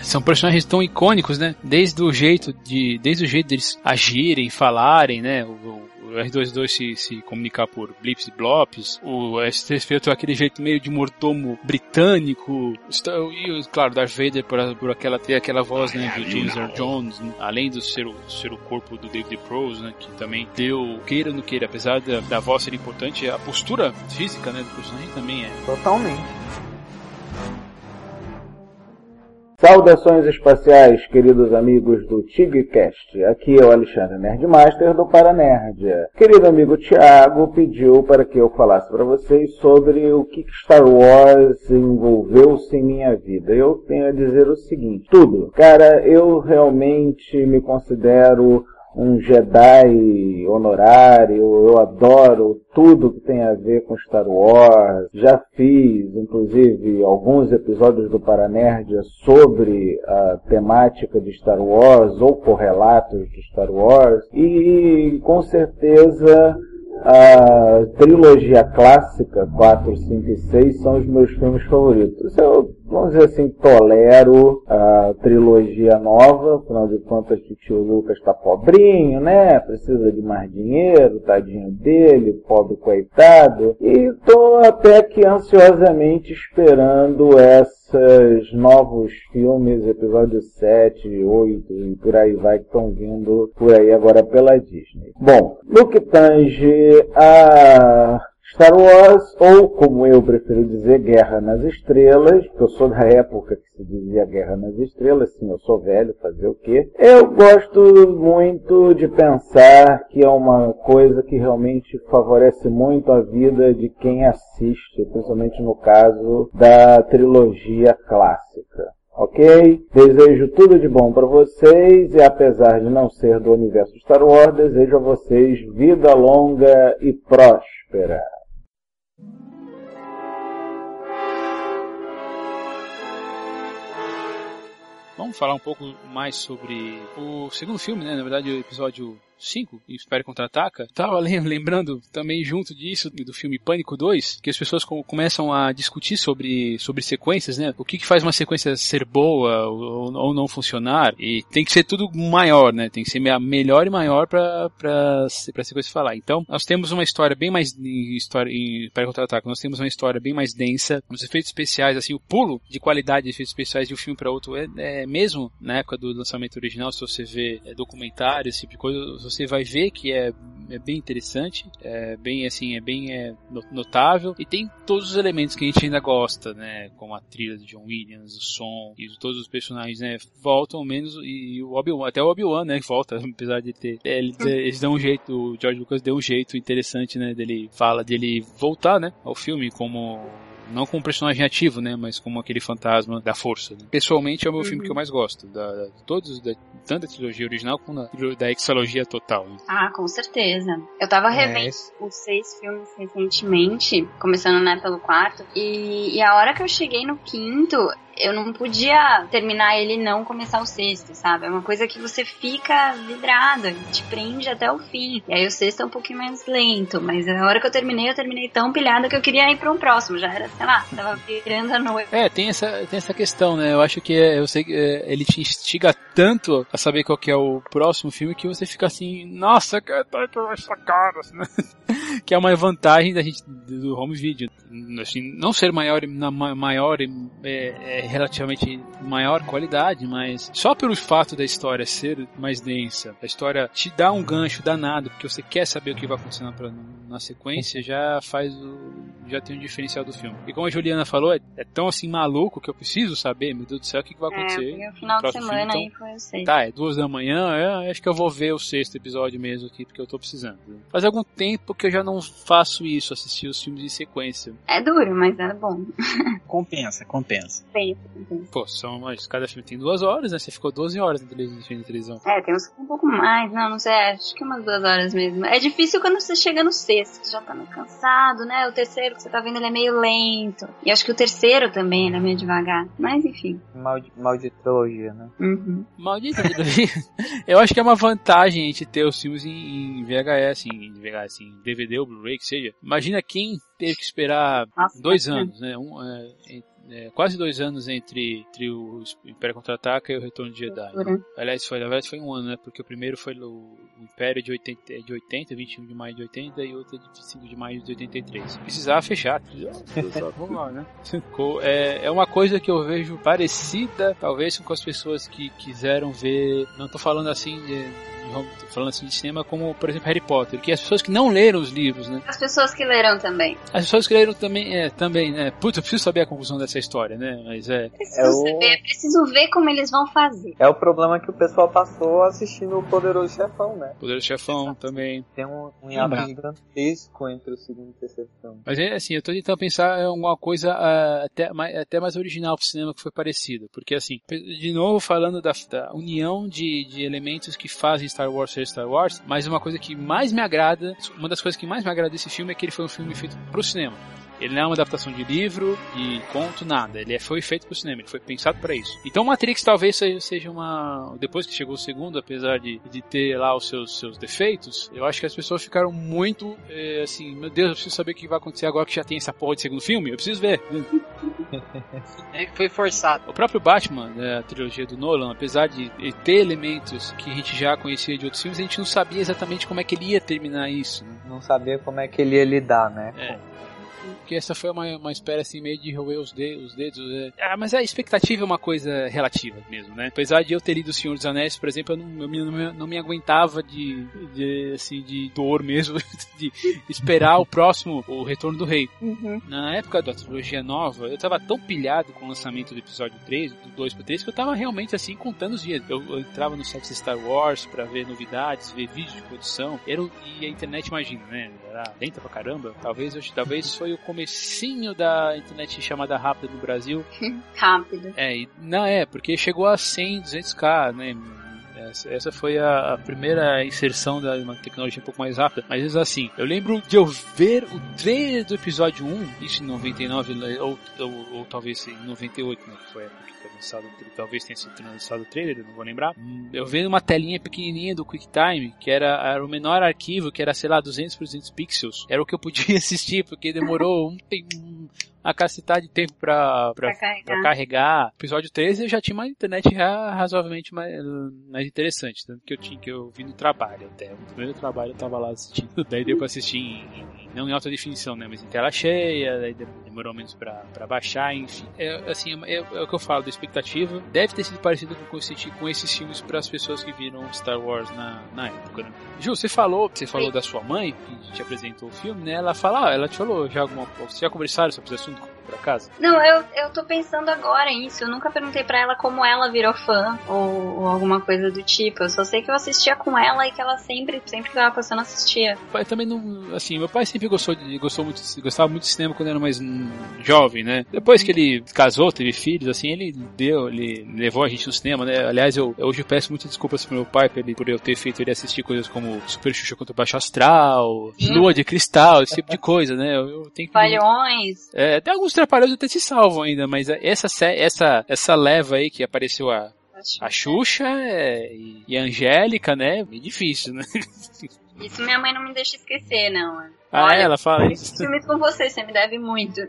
são personagens tão icônicos, né? Desde o jeito de. Desde o jeito deles agirem, falarem, né? O, o R2-2 se, se comunicar por blips e blops, o S3 aquele jeito meio de mortomo britânico, e claro, Darth Vader por, por aquela, ter aquela voz né, do James Earl Jones, né? além de ser o, ser o corpo do David Prose, né, que também deu, queira ou não queira, apesar da, da voz ser importante, a postura física né, do personagem também é. Totalmente. Saudações espaciais, queridos amigos do TigCast. Aqui é o Alexandre Nerdmaster do Paranerdia. Querido amigo Thiago pediu para que eu falasse para vocês sobre o que Star Wars envolveu-se em minha vida. Eu tenho a dizer o seguinte: tudo. Cara, eu realmente me considero um Jedi honorário, eu adoro tudo que tem a ver com Star Wars. Já fiz, inclusive, alguns episódios do Paranerdia sobre a temática de Star Wars ou correlatos de Star Wars. E com certeza a trilogia clássica 4, 5 e 6 são os meus filmes favoritos. Eu vamos dizer assim, tolero a trilogia nova, afinal de contas o tio Lucas tá pobrinho, né? Precisa de mais dinheiro, tadinho dele, pobre coitado. E tô até que ansiosamente esperando esses novos filmes, episódio 7, 8 e por aí vai que estão vindo por aí agora pela Disney. Bom, no que tange a Star Wars, ou como eu prefiro dizer, Guerra nas Estrelas, porque eu sou da época que se dizia Guerra nas Estrelas, sim, eu sou velho, fazer o quê? Eu gosto muito de pensar que é uma coisa que realmente favorece muito a vida de quem assiste, principalmente no caso da trilogia clássica. Ok? Desejo tudo de bom para vocês e apesar de não ser do universo Star Wars, desejo a vocês vida longa e próspera. Vamos falar um pouco mais sobre o segundo filme, né? Na verdade, o episódio 5, Império Contra-Ataca, tava lembrando também junto disso do filme Pânico 2, que as pessoas começam a discutir sobre, sobre sequências, né? O que, que faz uma sequência ser boa ou, ou, não funcionar, e tem que ser tudo maior, né? Tem que ser melhor e maior para para a sequência falar. Então, nós temos uma história bem mais em história em Império Contra-Ataca, nós temos uma história bem mais densa, os efeitos especiais, assim, o pulo de qualidade de efeitos especiais de um filme para outro é, é, mesmo na época do lançamento original, se você vê é, documentários, esse tipo de coisa, você vai ver que é, é bem interessante, é bem assim, é bem é, notável e tem todos os elementos que a gente ainda gosta, né, como a trilha de John Williams, o som e todos os personagens, né, voltam menos e o Obi-Wan, até o Obi-Wan, né, volta, apesar de ter, é, eles, eles dão um jeito, o George Lucas deu um jeito interessante, né, dele fala dele voltar, né, ao filme como não como personagem ativo, né? Mas como aquele fantasma da força. Né? Pessoalmente é o meu uhum. filme que eu mais gosto. Da, todos, da, tanto da trilogia original como da, da exalogia total. Né? Ah, com certeza. Eu tava é revendo é. os seis filmes recentemente, começando né, pelo quarto, e, e a hora que eu cheguei no quinto, eu não podia terminar ele não começar o sexto, sabe? É uma coisa que você fica vidrado, te prende até o fim. E aí o sexto é um pouquinho mais lento, mas a hora que eu terminei, eu terminei tão pilhada que eu queria ir para um próximo. Já era, sei lá, tava virando a noite. É, tem essa, tem essa questão, né? Eu acho que é, eu sei que é, ele te instiga tanto a saber qual que é o próximo filme que você fica assim, nossa, que essa cara, né? que é uma vantagem da gente do home video, assim, não ser maior na maior é, é relativamente maior qualidade, mas só pelo fato da história ser mais densa, a história te dá um gancho danado, porque você quer saber o que vai acontecer na, na sequência, já faz o. já tem um diferencial do filme. E como a Juliana falou, é, é tão assim maluco que eu preciso saber, meu Deus do céu, o que, que vai é, acontecer. É, o final de semana filme, então, aí foi o sexto. Tá, é duas da manhã, é, acho que eu vou ver o sexto episódio mesmo aqui, porque eu tô precisando. Faz algum tempo que eu já não faço isso, assistir os filmes em sequência. É duro, mas é bom. compensa, compensa. Sim. Pô, são, mas cada filme tem duas horas, né? Você ficou 12 horas na televisão. televisão. É, tem uns um pouco mais, não, não sei, acho que umas duas horas mesmo. É difícil quando você chega no sexto, você já tá meio cansado, né? O terceiro que você tá vendo, ele é meio lento. E acho que o terceiro também, ele é meio devagar. Mas enfim. Maldi malditologia, né? Uhum. Maldita Eu acho que é uma vantagem a gente ter os filmes em, em VHS, em VHS, em DVD ou Blu-ray, que seja. Imagina quem teve que esperar Nossa, dois anos, né? Um, é, é, quase dois anos entre, entre o Império Contra-Ataca e o Retorno de Jedi. Uhum. Aliás, foi, na verdade foi um ano, né? Porque o primeiro foi o, o Império de 80, de 80, 21 de maio de 80 e outro de 25 de maio de 83. Precisava fechar. Vamos lá, né? É, é uma coisa que eu vejo parecida, talvez, com as pessoas que quiseram ver. Não tô falando assim de falando assim de cinema, como por exemplo Harry Potter, que as pessoas que não leram os livros, né? As pessoas que leram também. As pessoas que leram também, é, também, né? Putz, eu preciso saber a conclusão dessa história, né? Mas é. Preciso é o... saber, preciso ver como eles vão fazer. É o problema que o pessoal passou assistindo o Poderoso Chefão, né? Poderoso Chefão também. Tem um, um hiato gigantesco entre o segundo e o terceiro filme. Mas é assim, eu tô tentando pensar em alguma coisa uh, até, mais, até mais original pro cinema que foi parecido. Porque assim, de novo falando da, da união de, de elementos que fazem Star Wars ser Star Wars, mas uma coisa que mais me agrada, uma das coisas que mais me agrada desse filme é que ele foi um filme feito pro cinema. Ele não é uma adaptação de livro, de conto, nada. Ele é, foi feito pro cinema, ele foi pensado para isso. Então Matrix talvez seja uma. Depois que chegou o segundo, apesar de, de ter lá os seus, seus defeitos, eu acho que as pessoas ficaram muito é, assim: meu Deus, eu preciso saber o que vai acontecer agora que já tem essa porra de segundo filme, eu preciso ver. É que foi forçado. O próprio Batman, né, a trilogia do Nolan, apesar de ter elementos que a gente já conhecia de outros filmes, a gente não sabia exatamente como é que ele ia terminar isso. Né? Não sabia como é que ele ia lidar, né? É. Porque essa foi uma, uma espécie assim meio de roer os, de, os dedos. É. Ah, mas a expectativa é uma coisa relativa mesmo, né? Apesar de eu ter lido O Senhor dos Anéis, por exemplo, eu não, eu não, me, não me aguentava de, de, assim, de dor mesmo, de esperar o próximo, o Retorno do Rei. Uhum. Na época da trilogia nova, eu tava tão pilhado com o lançamento do episódio 3, do 2 pro 3, que eu tava realmente assim contando os dias. Eu, eu entrava no site Star Wars pra ver novidades, ver vídeos de produção. Era, e a internet, imagina, né? Era lenta pra caramba. Talvez, eu, talvez foi o comecinho da internet chamada rápida no Brasil. Rápido. É, não é, porque chegou a 100, 200k, né? Essa, foi a, primeira inserção da uma tecnologia um pouco mais rápida. Mas assim, eu lembro de eu ver o trailer do episódio 1, isso em 99, ou, ou, ou talvez em 98, né? Que foi a época que foi lançado, talvez tenha sido lançado o trailer, não vou lembrar. Eu vendo uma telinha pequenininha do QuickTime, que era, era o menor arquivo, que era, sei lá, 200 por 200 pixels. Era o que eu podia assistir, porque demorou um a cacetada de tempo pra, pra, Pra carregar. pra carregar. Episódio 13 eu já tinha uma internet já razoavelmente mais, mais interessante, tanto que eu tinha que eu vi no trabalho até. No primeiro trabalho eu tava lá assistindo. Daí deu pra assistir em, em- não em alta definição, né? Mas em tela cheia, daí de- demorou menos pra, pra baixar, enfim. É, assim, é, é o que eu falo da expectativa. Deve ter sido parecido com, esse- com esses filmes para as pessoas que viram Star Wars na, na época, né? Ju, você falou, você falou da sua mãe, que te apresentou o filme, né? Ela fala, ah, ela te falou já alguma coisa. Vocês já conversaram sobre esse assunto por acaso? Não, eu, eu tô pensando agora nisso. Eu nunca perguntei pra ela como ela virou fã ou, ou alguma coisa do tipo. Eu só sei que eu assistia com ela e que ela sempre, sempre que tava passando, assistia. Pai também não. Assim, meu pai sempre gostou de. Gostou muito, gostava muito de cinema quando era mais jovem, né? Depois que ele casou, teve filhos, assim, ele deu, ele levou a gente no cinema, né? Aliás, eu hoje eu peço muitas desculpas pro meu pai por, ele, por eu ter feito ele assistir coisas como Super Xuxa contra o Baixo Astral, Lua de Cristal, esse tipo de coisa, né? Eu, eu tenho que. Falhões. É, até alguns trapalhões até se salvam ainda, mas essa, essa, essa leva aí que apareceu a, a Xuxa é, e a Angélica, né? É difícil, né? Isso minha mãe não me deixa esquecer, não. Ah, Olha, ela fala isso. filmes com você, você me deve muito.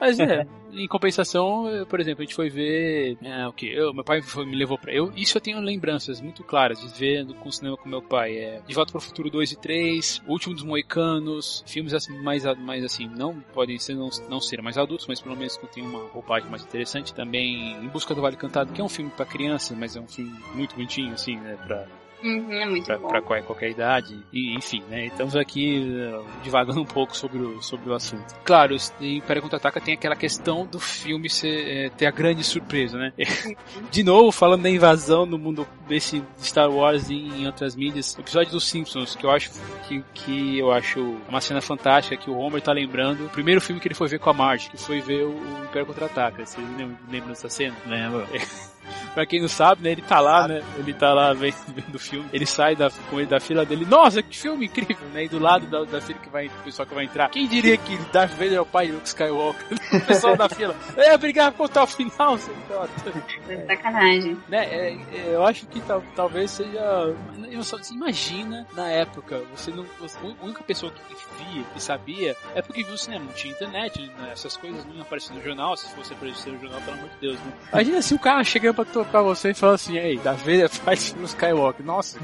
Mas é, em compensação, eu, por exemplo, a gente foi ver. É, o que? Eu, meu pai foi- me levou pra. Eu, isso eu tenho lembranças muito claras de ver no, com o cinema com meu pai. É, de Volta para o Futuro 2 e 3, O Último dos Moicanos, filmes assim, mais, mais assim, não podem ser, não, não ser mais adultos, mas pelo menos que tem uma roupagem mais interessante. Também Em Busca do Vale Cantado, que é um filme pra criança, mas é um filme muito bonitinho, assim, né? Pra, Uhum, é muito pra, bom. pra qual- qualquer idade, e, enfim, né? Estamos aqui uh, divagando um pouco sobre o, sobre o assunto. Claro, em Império Contra-Ataca tem aquela questão do filme ser, eh, ter a grande surpresa, né? De novo, falando da invasão no mundo desse Star Wars e em outras mídias, o episódio dos Simpsons, que eu acho que, que eu acho uma cena fantástica, que o Homer tá lembrando, o primeiro filme que ele foi ver com a Marge, que foi ver o, o Império Contra-Ataca. Vocês lembram, lembram dessa cena? Lembro. Pra quem não sabe, né, ele tá lá, né, ele tá lá vendo, o filme, ele sai da, com ele da fila dele, nossa, que filme incrível, né, e do lado da, da fila que vai, o pessoal que vai entrar, quem diria que Darth Vader é o pai de Luke Skywalker? o pessoal da fila, é, obrigado por contar o final, seu idiota. Sacanagem. Né, é, é, eu acho que tal, talvez seja, eu só, você imagina, na época, você não, você, a única pessoa que via, que sabia, é porque viu o cinema, não tinha internet, né, essas coisas não iam aparecer no jornal, se fosse aparecer no jornal, pelo amor de Deus, né. Imagina se o cara chega pra tocar você e fala assim, ei, Darth Vader faz filme Skywalker, nossa,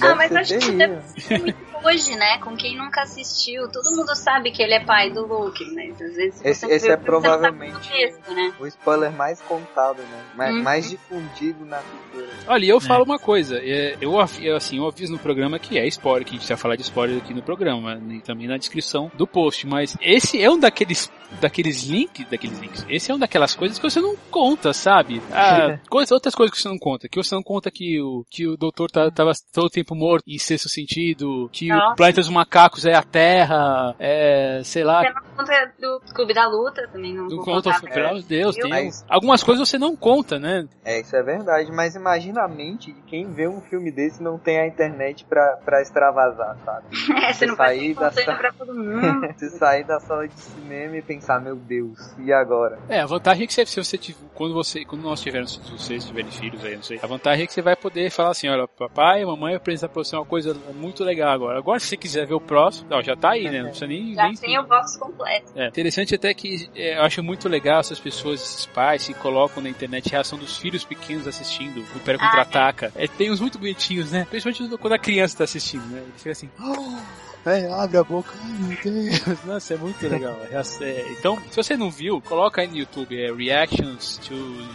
ah, mas acho que deve ser muito hoje, né? Com quem nunca assistiu. Todo mundo sabe que ele é pai do Luke, mas às vezes se Esse- você esse é provavelmente- o contexto, né? O spoiler mais contado, né? Mais, Uhum. mais difundido na cultura. Olha, e eu falo uma coisa, é, eu, eu, assim, eu aviso no programa que é spoiler, que a gente vai falar de spoiler aqui no programa, né, e também na descrição do post, mas esse é um daqueles, daqueles links, daqueles links, esse é um daquelas coisas que você não conta, sabe? Ah, coisas, outras coisas que você não conta, que você não conta que o, que o doutor tá, tava todo o tempo morto em sexto sentido, que Nossa. planeta dos macacos é a Terra, é, sei lá, Você não conta do Clube da Luta também, não não conta, contar. pelo amor de Deus, tem Mas- algumas coisas você não conta, né? É, isso é verdade, mas imagina a mente de quem vê um filme desse e não tem a internet pra, pra extravasar, sabe? É, você não Você pode sair da- pra todo mundo. Você sair da sala de cinema e pensar, meu Deus, e agora? É, a vantagem é que se, se você tiver, quando você, quando nós tivemos o vocês tiverem filhos aí, não sei. A vantagem é que você vai poder falar assim, olha, papai, mamãe, eu preciso pra você uma coisa muito legal agora. Agora, se você quiser ver o próximo, não, já tá aí, né? Não precisa nem... Já nem... tem o box completo. É, interessante até que é, eu acho muito legal essas pessoas, esses pais, se colocam na internet a reação dos filhos pequenos assistindo o Império Ah, Contra-Ataca. É, tem uns muito bonitinhos, né? Principalmente quando a criança tá assistindo, né? Ele fica assim... É, abre a boca, ai meu Deus. Nossa, é muito legal. É, é, então, se você não viu, coloca aí no YouTube, é Reactions to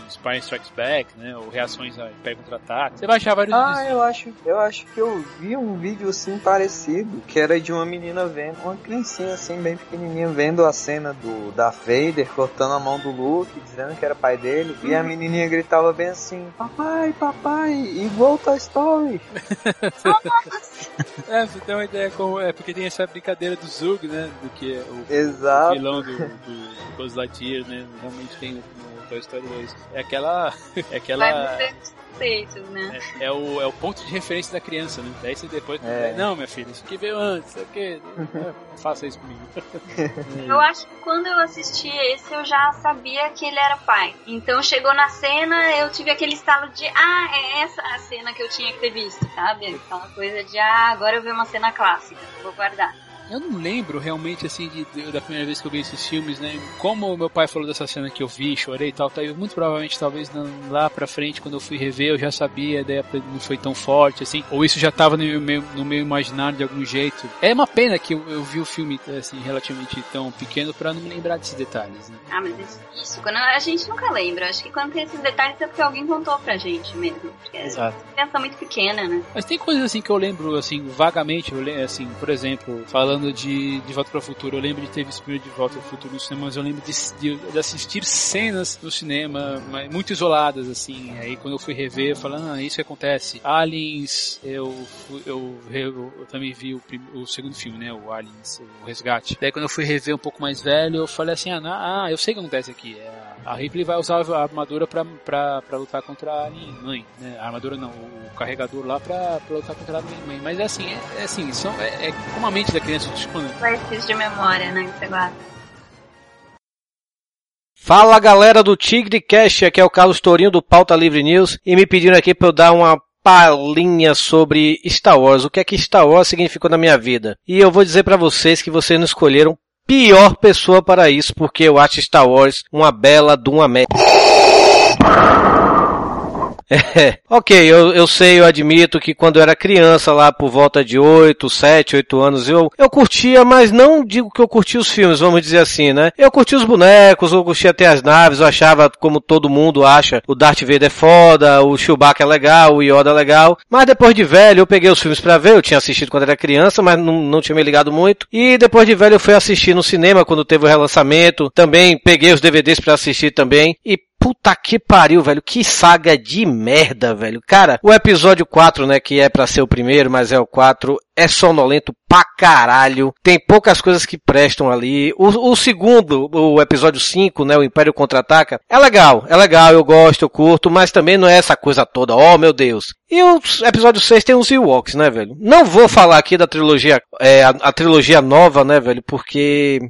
Spy Strikes Back, né? Ou Reações a Império Contra-Ataque. Você vai achar vários Ah, vídeos. eu acho, eu acho que eu vi um vídeo assim parecido, que era de uma menina vendo, uma criancinha assim bem pequenininha vendo a cena do da Vader cortando a mão do Luke, dizendo que era pai dele, e a menininha gritava bem assim: "Papai, papai, igual Toy Story". É, você tem uma ideia como. É porque tem essa brincadeira do Zug, né? Do que é o Exato. vilão do, do Buzz Lightyear, né? Realmente tem no Toy Story 2. É aquela. É Vai aquela. os conceitos, né? É, é o, é o ponto de referência da criança, né? Daí você depois. É. Não, minha filha, isso aqui veio antes, sei o quê. É, Não faça isso comigo. Eu acho que quando eu assisti esse, eu já sabia que ele era pai. Então chegou na cena, eu tive aquele estalo de, ah, é essa a cena que eu tinha que ter visto, sabe? Aquela coisa de, ah, agora eu vi uma cena clássica, vou guardar. Eu não lembro realmente assim de, de- da primeira vez que eu vi esses filmes, né? Como meu pai falou dessa cena que eu vi, chorei e tal, tá, eu, muito provavelmente talvez lá pra frente quando eu fui rever eu já sabia, a ideia não foi tão forte assim, ou isso já tava no meu, no meu imaginário de algum jeito. É uma pena que eu, eu vi o filme assim relativamente tão pequeno pra não me lembrar desses detalhes, né? Ah, mas isso, isso, quando a gente nunca lembra. Acho que quando tem esses detalhes é porque alguém contou pra gente mesmo. Porque é Exato. uma criança muito pequena, né? Mas tem coisas assim que eu lembro, assim, vagamente, eu lembro, assim, por exemplo, falando de, de Volta para o Futuro, eu lembro de ter visto primeiro de Volta para o Futuro no cinema, mas eu lembro de, de, de assistir cenas no cinema, mas muito isoladas, assim, aí quando eu fui rever, eu falei, ah, isso que acontece. Aliens, eu, eu, eu, eu também vi o, prim- o segundo filme, né, o Aliens, o Resgate. Daí quando eu fui rever um pouco mais velho, eu falei assim, ah, na- ah eu sei o que acontece aqui, é a Ripley vai usar a armadura pra lutar contra a Alien Mãe, né? A armadura não, o carregador lá pra lutar contra a Alien Mãe. Mas é assim, é, é assim, são, é, é como a mente da criança Flashes de memória, né? Que você guarda. Fala galera do Tigre Cash, aqui é o Carlos Tourinho do Pauta Livre News e me pediram aqui para eu dar uma palhinha sobre Star Wars, o que é que Star Wars significou na minha vida. E eu vou dizer para vocês que vocês não escolheram pior pessoa para isso, porque eu acho Star Wars uma bela de uma merda. É, ok, eu, eu sei, eu admito que quando eu era criança, lá por volta de 8, 7, 8 anos, eu, eu curtia, mas não digo que eu curtia os filmes, vamos dizer assim, né? Eu curtia os bonecos, eu curtia até as naves, eu achava, como todo mundo acha, o Darth Vader é foda, o Chewbacca é legal, o Yoda é legal, mas depois de velho eu peguei os filmes pra ver, eu tinha assistido quando era criança, mas não, não tinha me ligado muito, e depois de velho eu fui assistir no cinema quando teve o relançamento, também peguei os DVDs pra assistir também, e Puta que pariu, velho. Que saga de merda, velho. Cara, o episódio 4, né, que é pra ser o primeiro, mas é o 4, é sonolento pra caralho. Tem poucas coisas que prestam ali. O, o segundo, o episódio 5, né, o Império Contra-Ataca, é legal. É legal, eu gosto, eu curto, mas também não é essa coisa toda. Oh, meu Deus. E o episódio 6 tem os Ewoks, né, velho? Não vou falar aqui da trilogia, é, a, a trilogia nova, né, velho, porque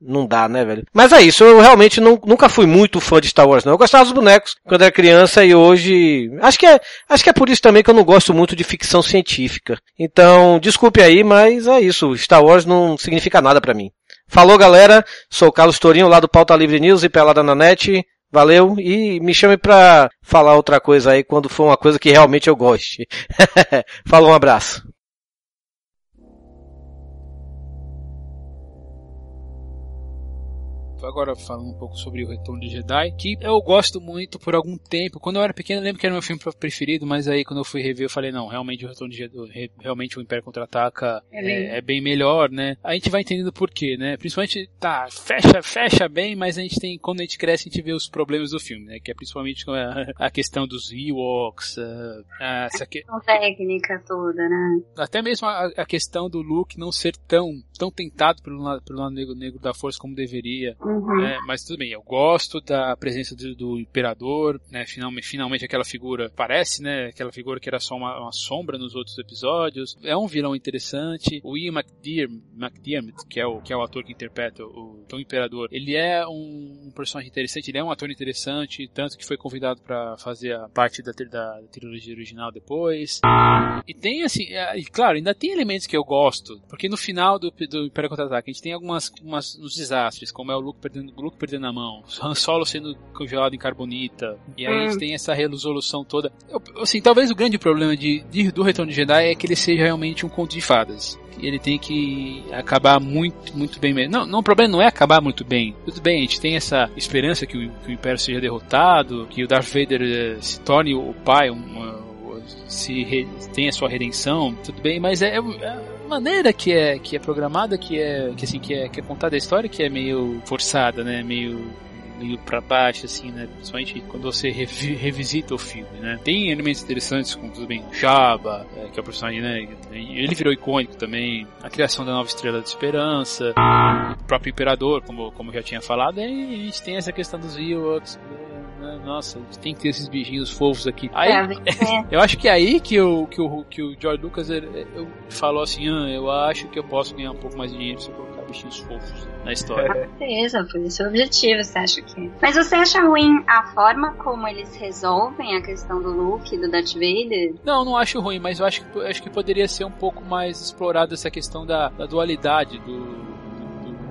não dá, né, velho? Mas é isso, eu realmente não, nunca fui muito fã de Star Wars, não. Eu gostava dos bonecos quando era criança e hoje. Acho que é, acho que é por isso também que eu não gosto muito de ficção científica. Então, desculpe aí, mas é isso. Star Wars não significa nada pra mim. Falou, galera. Sou o Carlos Tourinho, lá do Pauta Livre News e Pelada na Net. Valeu e me chame pra falar outra coisa aí quando for uma coisa que realmente eu goste. Falou, um abraço. Agora falando um pouco sobre o Retorno de Jedi, que eu gosto muito por algum tempo. Quando eu era pequeno, eu lembro que era meu filme preferido, mas aí quando eu fui rever, eu falei, não, realmente o Retorno de Jedi, realmente o Império Contra-Ataca É bem- é, é bem melhor, né? A gente vai entendendo por quê, né? Principalmente, tá, fecha, fecha bem, mas a gente tem, quando a gente cresce, a gente vê os problemas do filme, né? Que é principalmente a, a questão dos Ewoks, a, a, essa que, A técnica toda, né? até mesmo a, a questão do Luke não ser tão, tão tentado pelo lado, pelo lado negro, negro da força como deveria. Uhum. né? Mas tudo bem, eu gosto da presença do, do Imperador, né? Finalmente, finalmente aquela figura parece, né? Aquela figura que era só uma, uma sombra nos outros episódios. É um vilão interessante. O Ian McDiarmid, McDiarmid que é o que é o ator que interpreta o, o Imperador, ele é um, um personagem interessante. Ele é um ator interessante, tanto que foi convidado para fazer a parte da, da, da trilogia original depois. E tem assim, é, e claro, ainda tem elementos que eu gosto, porque no final do, do Império Contra-Ataque a gente tem algumas umas, uns desastres, como é o Luke perdendo, o Luke perdendo a mão, o Han Solo sendo congelado em carbonita, e aí a gente tem essa resolução toda. Eu, assim, talvez o grande problema de, de, do Retorno de Jedi é que ele seja realmente um conto de fadas. Ele tem que acabar muito, muito bem mesmo. Não, não, o problema não é acabar muito bem. Tudo bem, a gente tem essa esperança que o, que o Império seja derrotado, que o Darth Vader eh, se torne o pai, uma, se re, tem a sua redenção, tudo bem, mas é, é a maneira que é que é programada, que é que assim que é que é contada a história que é meio forçada, né? Meio meio para baixo, assim, né? Principalmente quando você revi revisita o filme, né? Tem elementos interessantes, como tudo bem, Jabba, é, que é o personagem, né? Ele virou icônico também. A criação da nova estrela de esperança, o próprio imperador, como, como já tinha falado, e a gente tem essa questão dos Ewoks? Nossa, tem que ter esses bichinhos fofos aqui. Aí, É, eu acho que é aí que o, que o, que o George Lucas ele, ele falou assim, ah, eu acho que eu posso ganhar um pouco mais de dinheiro se eu colocar bichinhos fofos na história. Com certeza, foi esse o objetivo, você acha que. Mas você acha ruim a forma como eles resolvem a questão do Luke e do Darth Vader? Não, não acho ruim, mas eu acho que, acho que poderia ser um pouco mais explorado essa questão da, da dualidade do,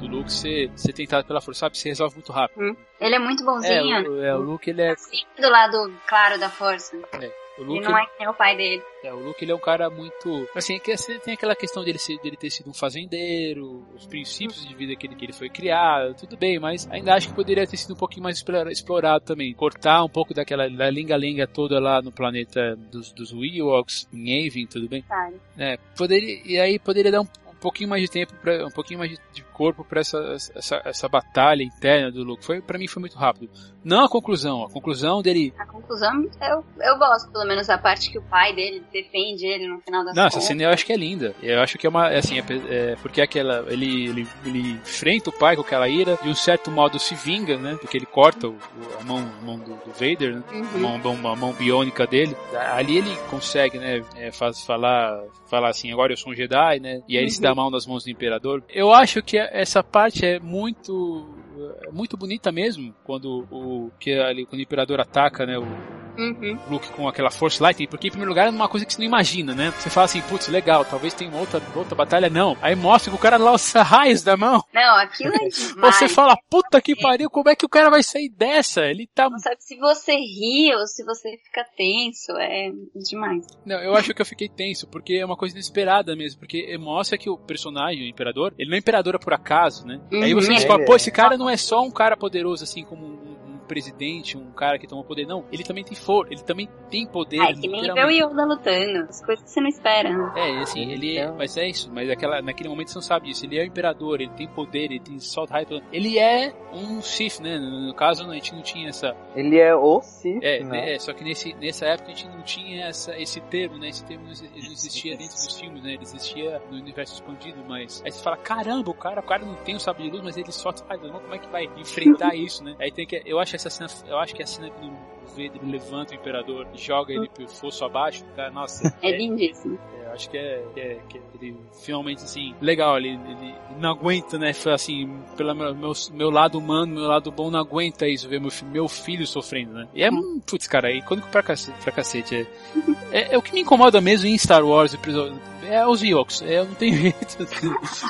do, Luke ser, ser tentado pela força, sabe? Se resolve muito rápido. Hum. Ele é muito É, bonzinho, o, é, o Luke ele é, sempre do lado claro da força. o E Luke não é nem o pai dele. É, o Luke ele é um cara muito. Assim, é tem aquela questão dele, ser, dele ter sido um fazendeiro, os princípios de vida que ele, que ele foi criado, tudo bem, mas ainda acho que poderia ter sido um pouquinho mais explora- explorado também. Cortar um pouco daquela da linga-linga toda lá no planeta dos, dos Ewoks, em Avon, tudo bem? Sabe? É, poderia, e aí poderia dar um, um pouquinho mais de tempo, pra, um pouquinho mais de corpo pra essa, essa, essa batalha interna do Luke. Foi, pra mim foi muito rápido. Não a conclusão, a conclusão dele. A conclusão, eu, eu gosto, pelo menos, da parte que o pai dele defende ele no final das Não, essa cena eu acho que é linda. Eu acho que é uma. é Assim, é, é, porque aquela. Ele, ele, ele enfrenta o pai com aquela ira, de um certo modo se vinga, né? Porque ele corta o, o- a mão, a mão do, do Vader, né? A Uhum. mão, uma mão biônica dele. Ali ele consegue, né? é, faz, falar, falar assim, agora eu sou um Jedi, né? E aí ele se dá a mão nas mãos do Imperador. Eu acho que essa parte é muito. é muito bonita mesmo, quando o. Que ali, quando o Imperador ataca, né? O, Uhum. Luke com aquela Force Lightning, porque em primeiro lugar é uma coisa que você não imagina, né? Você fala assim, putz, legal, talvez tenha uma outra, outra batalha, não. Aí mostra que o cara lança raios da mão. Não, aquilo é demais. Você fala, puta que pariu, como é que o cara vai sair dessa? Ele tá. Não sabe se você ri ou se você fica tenso, é demais. Não, eu acho que eu fiquei tenso, porque é uma coisa inesperada mesmo, porque mostra que o personagem, o imperador, ele não é imperador por acaso, né? Uhum. Aí você Ele descobre, é. pô, esse cara não é só um cara poderoso assim como um presidente, um cara que toma poder, não. Ele também tem for, ele também tem poder. Ah, é que nem ver o. Yoda lutando, as coisas que você não espera. né? É, assim, ele é, Então- mas é isso, mas aquela, naquele momento você não sabe disso. Ele é o imperador, ele tem poder, ele tem salt high, ele é um Sith, né? No, no caso, a gente não tinha essa, Ele é o Sith, é, né? é, só que nesse, nessa época a gente não tinha essa, esse termo, né? Esse termo não exi- ele não existia dentro dos filmes, né? Ele existia no universo expandido, mas aí você fala, caramba, o cara, o cara não tem o sabre de luz, mas ele solta mão, como é que vai enfrentar isso, né? Aí tem que, eu acho essa cena, eu acho que a cena que o Vader levanta o imperador e joga ele pro fosso abaixo, cara, nossa, É lindíssimo. é, acho que é, que é, que ele finalmente assim, legal, ele, ele não aguenta, né? Foi assim, pelo meu, meu, lado humano, meu lado bom não aguenta isso, ver meu, meu filho sofrendo, né? E é, hum, putz, cara, aí quando pra cacete, pra cacete é, é, é o que me incomoda mesmo em Star Wars, episódio- é os Ewoks, é, não tem jeito.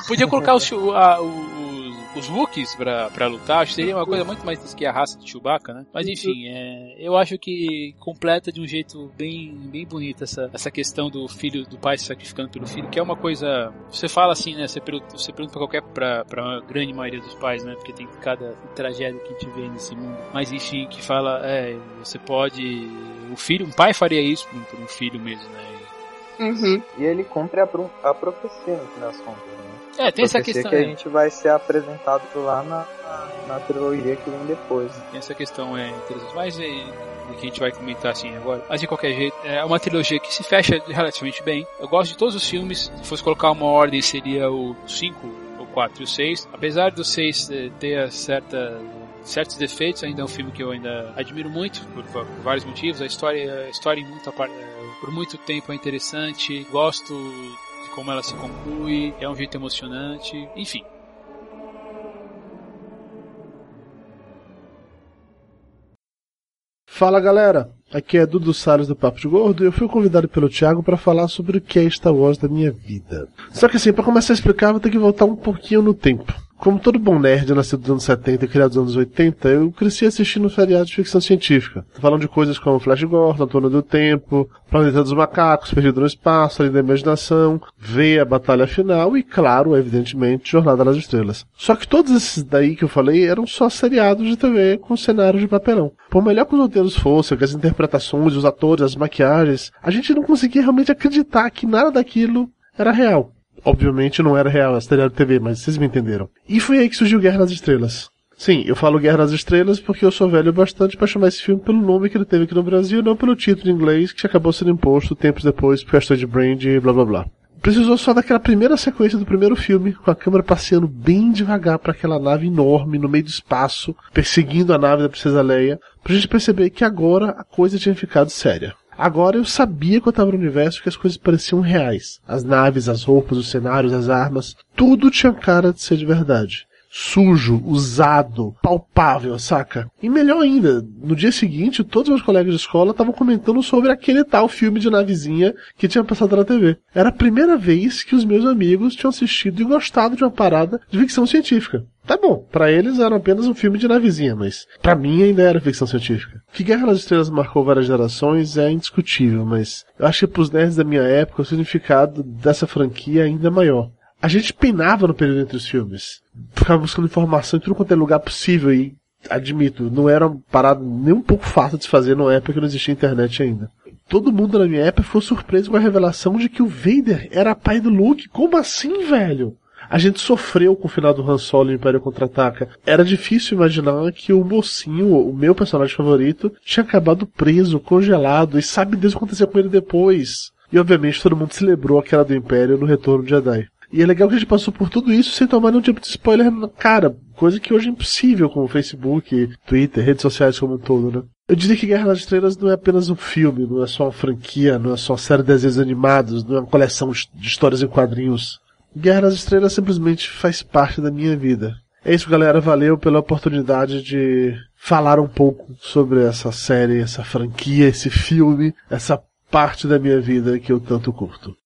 Podia colocar os, a- os, os Wookiees pra, pra lutar, acho que seria uma coisa muito mais que a raça de Chewbacca, né? Mas enfim, é, eu acho que completa de um jeito bem, bem bonito essa, essa questão do filho, do pai se sacrificando pelo filho, que é uma coisa. Você fala assim, né? Você pergunta, você pergunta pra qualquer. Pra, pra grande maioria dos pais, né? Porque tem cada tragédia que a gente vê nesse mundo. Mas enfim, que fala, é, você pode. O filho, um pai faria isso por um filho mesmo, né? Uhum. E ele cumpre a, pro- a profecia no fim das contas, né? É, tem essa questão. que a é. gente vai ser apresentado lá na, na, na trilogia que vem depois. Tem essa questão é interessante. Mas é, que a gente vai comentar assim agora. Mas de qualquer jeito, é uma trilogia que se fecha relativamente bem. Eu gosto de todos os filmes. Se fosse colocar uma ordem, seria o 5, o 4 e o 6. Apesar do 6 eh, ter certa certos defeitos, ainda é um filme que eu ainda admiro muito por, por vários motivos. A história, a história em muita parte, por muito tempo é interessante. Gosto de como ela se conclui, é um jeito emocionante, enfim. Fala galera, aqui é Dudu Salles do Papo de Gordo e eu fui convidado pelo Thiago para falar sobre o que é Star Wars da minha vida. Só que assim, para começar a explicar, vou ter que voltar um pouquinho no tempo. Como todo bom nerd nascido dos anos 70 e criado nos anos 80, eu cresci assistindo seriados de ficção científica. Falando de coisas como Flash Gordon, Turno do Tempo, Planeta dos Macacos, Perdido no Espaço, Além da Imaginação, Veia, Batalha Final e, claro, evidentemente, Jornada nas Estrelas. Só que todos esses daí que eu falei eram só seriados de TV com cenários de papelão. Por melhor que os roteiros fossem, que as interpretações, os atores, as maquiagens, a gente não conseguia realmente acreditar que nada daquilo era real. Obviamente não era real, era de TV, mas vocês me entenderam. E foi aí que surgiu Guerra nas Estrelas. Sim, eu falo Guerra nas Estrelas porque eu sou velho bastante para chamar esse filme pelo nome que ele teve aqui no Brasil, não pelo título em inglês que acabou sendo imposto tempos depois por questão de brand e blá blá blá. Precisou só daquela primeira sequência do primeiro filme, com a câmera passeando bem devagar para aquela nave enorme no meio do espaço, perseguindo a nave da Princesa Leia, pra gente perceber que agora a coisa tinha ficado séria. Agora eu sabia que eu estava no universo que as coisas pareciam reais. As naves, as roupas, os cenários, as armas, tudo tinha cara de ser de verdade. Sujo, usado, palpável, saca? E melhor ainda, no dia seguinte, todos os meus colegas de escola estavam comentando sobre aquele tal filme de navezinha que tinha passado na TV. Era a primeira vez que os meus amigos tinham assistido e gostado de uma parada de ficção científica. Tá bom, para eles era apenas um filme de navezinha, mas para mim ainda era ficção científica. Que Guerra nas Estrelas marcou várias gerações é indiscutível, mas eu acho que pros nerds da minha época o significado dessa franquia é ainda maior. A gente penava no período entre os filmes. Ficava buscando informação em tudo quanto é lugar possível e, admito, não era uma parada nem um pouco fácil de se fazer numa época que não existia internet ainda. Todo mundo na minha época foi surpreso com a revelação de que o Vader era pai do Luke. Como assim, velho? A gente sofreu com o final do Han Solo e Império Contra-Ataca. Era difícil imaginar que o mocinho, o meu personagem favorito, tinha acabado preso, congelado, e sabe Deus o que aconteceu com ele depois. E obviamente todo mundo celebrou aquela do Império no Retorno de Jedi. E é legal que a gente passou por tudo isso sem tomar nenhum tipo de spoiler na cara, coisa que hoje é impossível com o Facebook, Twitter, redes sociais como um todo, né? Eu diria que Guerra nas Estrelas não é apenas um filme, não é só uma franquia, não é só uma série de desenhos animados, não é uma coleção de histórias em quadrinhos. Guerra nas Estrelas simplesmente faz parte da minha vida. É isso, galera. Valeu pela oportunidade de falar um pouco sobre essa série, essa franquia, esse filme, essa parte da minha vida que eu tanto curto.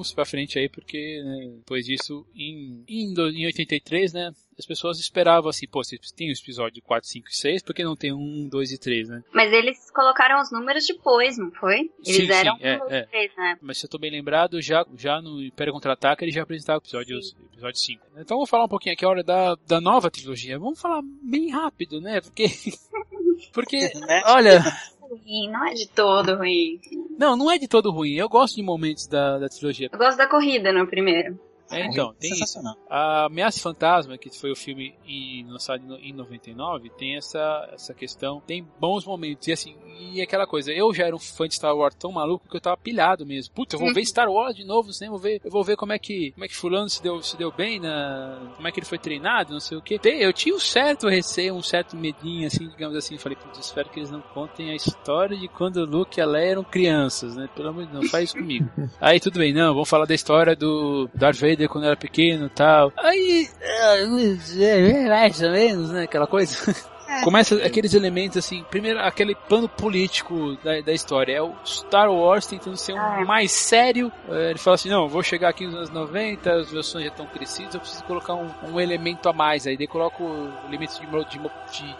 Vamos pra frente aí, porque né, depois disso, em, em, em 83, né, as pessoas esperavam assim, pô, se tem o episódio 4, 5 e 6, por que não tem 1, 2 e 3, né? Mas eles colocaram os números depois, não foi? Eles sim, eram sim, é, 1, 2 é. e 3, né? Mas se eu tô bem lembrado, já, já no Império Contra-Ataca ele já apresentava o episódio, episódio 5. Então vamos falar um pouquinho aqui a hora da, da nova trilogia. Vamos falar bem rápido, né? Porque. Porque, Né? olha, Ruim, não é de todo ruim. não, não é de todo ruim. Eu gosto de momentos da, da trilogia. Eu gosto da corrida no primeiro. É, então, tem isso. Sensacional. A Ameaça Fantasma, que foi o filme em, lançado em 99, tem essa, essa questão, tem bons momentos. E assim, e aquela coisa, eu já era um fã de Star Wars tão maluco que eu tava pilhado mesmo. Putz, eu vou ver Star Wars de novo, né? Eu vou ver, eu vou ver como é que, como é que fulano se deu, se deu bem na, como é que ele foi treinado, não sei o que. Eu tinha um certo receio, um certo medinho, assim, digamos assim. Falei, putz, espero que eles não contem a história de quando o Luke e a Leia eram crianças, né? Pelo amor de Deus, não faz isso comigo. Aí tudo bem, não, vamos falar da história do Darth Vader quando era pequeno e tal. Aí, é, mais ou menos, né? Aquela coisa. Começa aqueles elementos assim, primeiro aquele plano político da, da história, é o Star Wars tentando ser um Ah. mais sério. É, Ele fala assim, não, vou chegar aqui nos anos 90, os meus sonhos já estão crescidos, eu preciso colocar um, um elemento a mais. Aí daí coloco de, mo- de, de, de,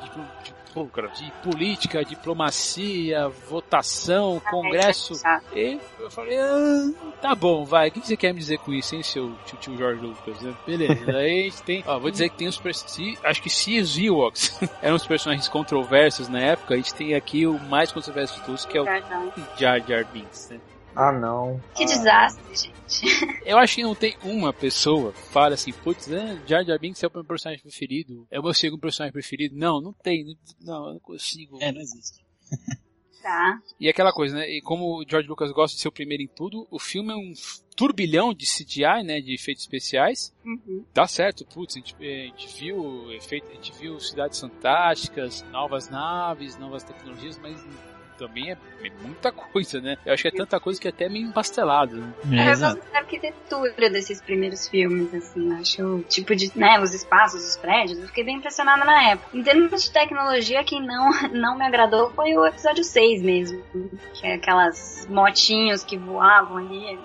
de, pô, de política, diplomacia, votação, congresso. Tá. E eu falei, ah, tá bom, vai. O que você quer me dizer com isso, hein, seu tio, tio George Lucas? né? Beleza. Aí a gente tem, ó, vou dizer que tem os, pers- se, acho que se os Ewoks eram os personagens controversos na época, a gente tem aqui o mais controverso de todos, que é o Tá, tá. Jar Jar Binks, né? Ah, não. Que desastre, gente. Eu acho que não tem uma pessoa que fala assim, putz, ah, Jar Jar Binks é o meu personagem preferido, é o meu segundo personagem preferido. Não, não tem, não, eu não consigo. É, não existe. Tá. E aquela coisa, né? E como o George Lucas gosta de ser o primeiro em tudo, o filme é um turbilhão de CGI, né? De efeitos especiais. Uhum. Dá certo, putz, a gente, a gente viu efeito, a gente viu cidades fantásticas, novas naves, novas tecnologias, mas também é, é muita coisa, né? Eu acho que é tanta coisa que é até meio empastelado. Né? É, É, eu gosto da arquitetura desses primeiros filmes, assim, acho o tipo de, né, os espaços, os prédios, eu fiquei bem impressionada na época. Em termos de tecnologia, quem não, não me agradou foi o episódio 6 mesmo, que é aquelas motinhos que voavam ali.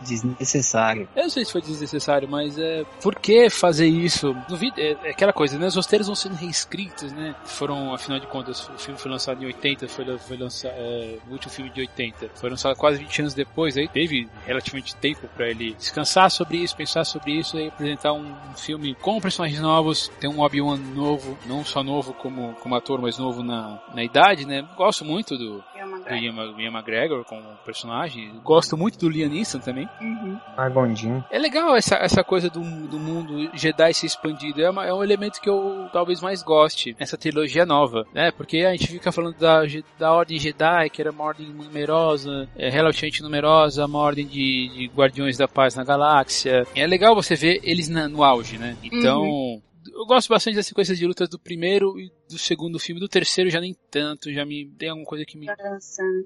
Desnecessário. Eu não sei se foi desnecessário, mas é. Por que fazer isso? No vídeo, é, é aquela coisa, né? Os roteiros vão sendo reescritos, né? Foram, afinal de contas, o filme foi lançado em 80, foi, foi lançado. É, o último filme de 80. Foi lançado quase 20 anos depois, aí teve relativamente tempo pra ele descansar sobre isso, pensar sobre isso e apresentar um, um filme com personagens novos. Tem um Obi-Wan novo, não só novo como, como ator, mas novo na, na idade, né? Gosto muito do, do. Ian, Ian McGregor como personagem. Gosto muito do Liam Neeson também. Uhum. Ai, bondinho. É legal essa, essa coisa do, do mundo Jedi ser expandido. É, uma- é um elemento que eu talvez mais goste, essa trilogia nova, né? Porque a gente fica falando da, da Ordem Jedi, que era uma ordem numerosa, é, relativamente numerosa, uma ordem de, de Guardiões da Paz na galáxia. E é legal você ver eles na- no auge, né? Então. Eu gosto bastante das sequências de lutas do primeiro e do segundo filme. Do terceiro já nem tanto, já me tem alguma coisa que me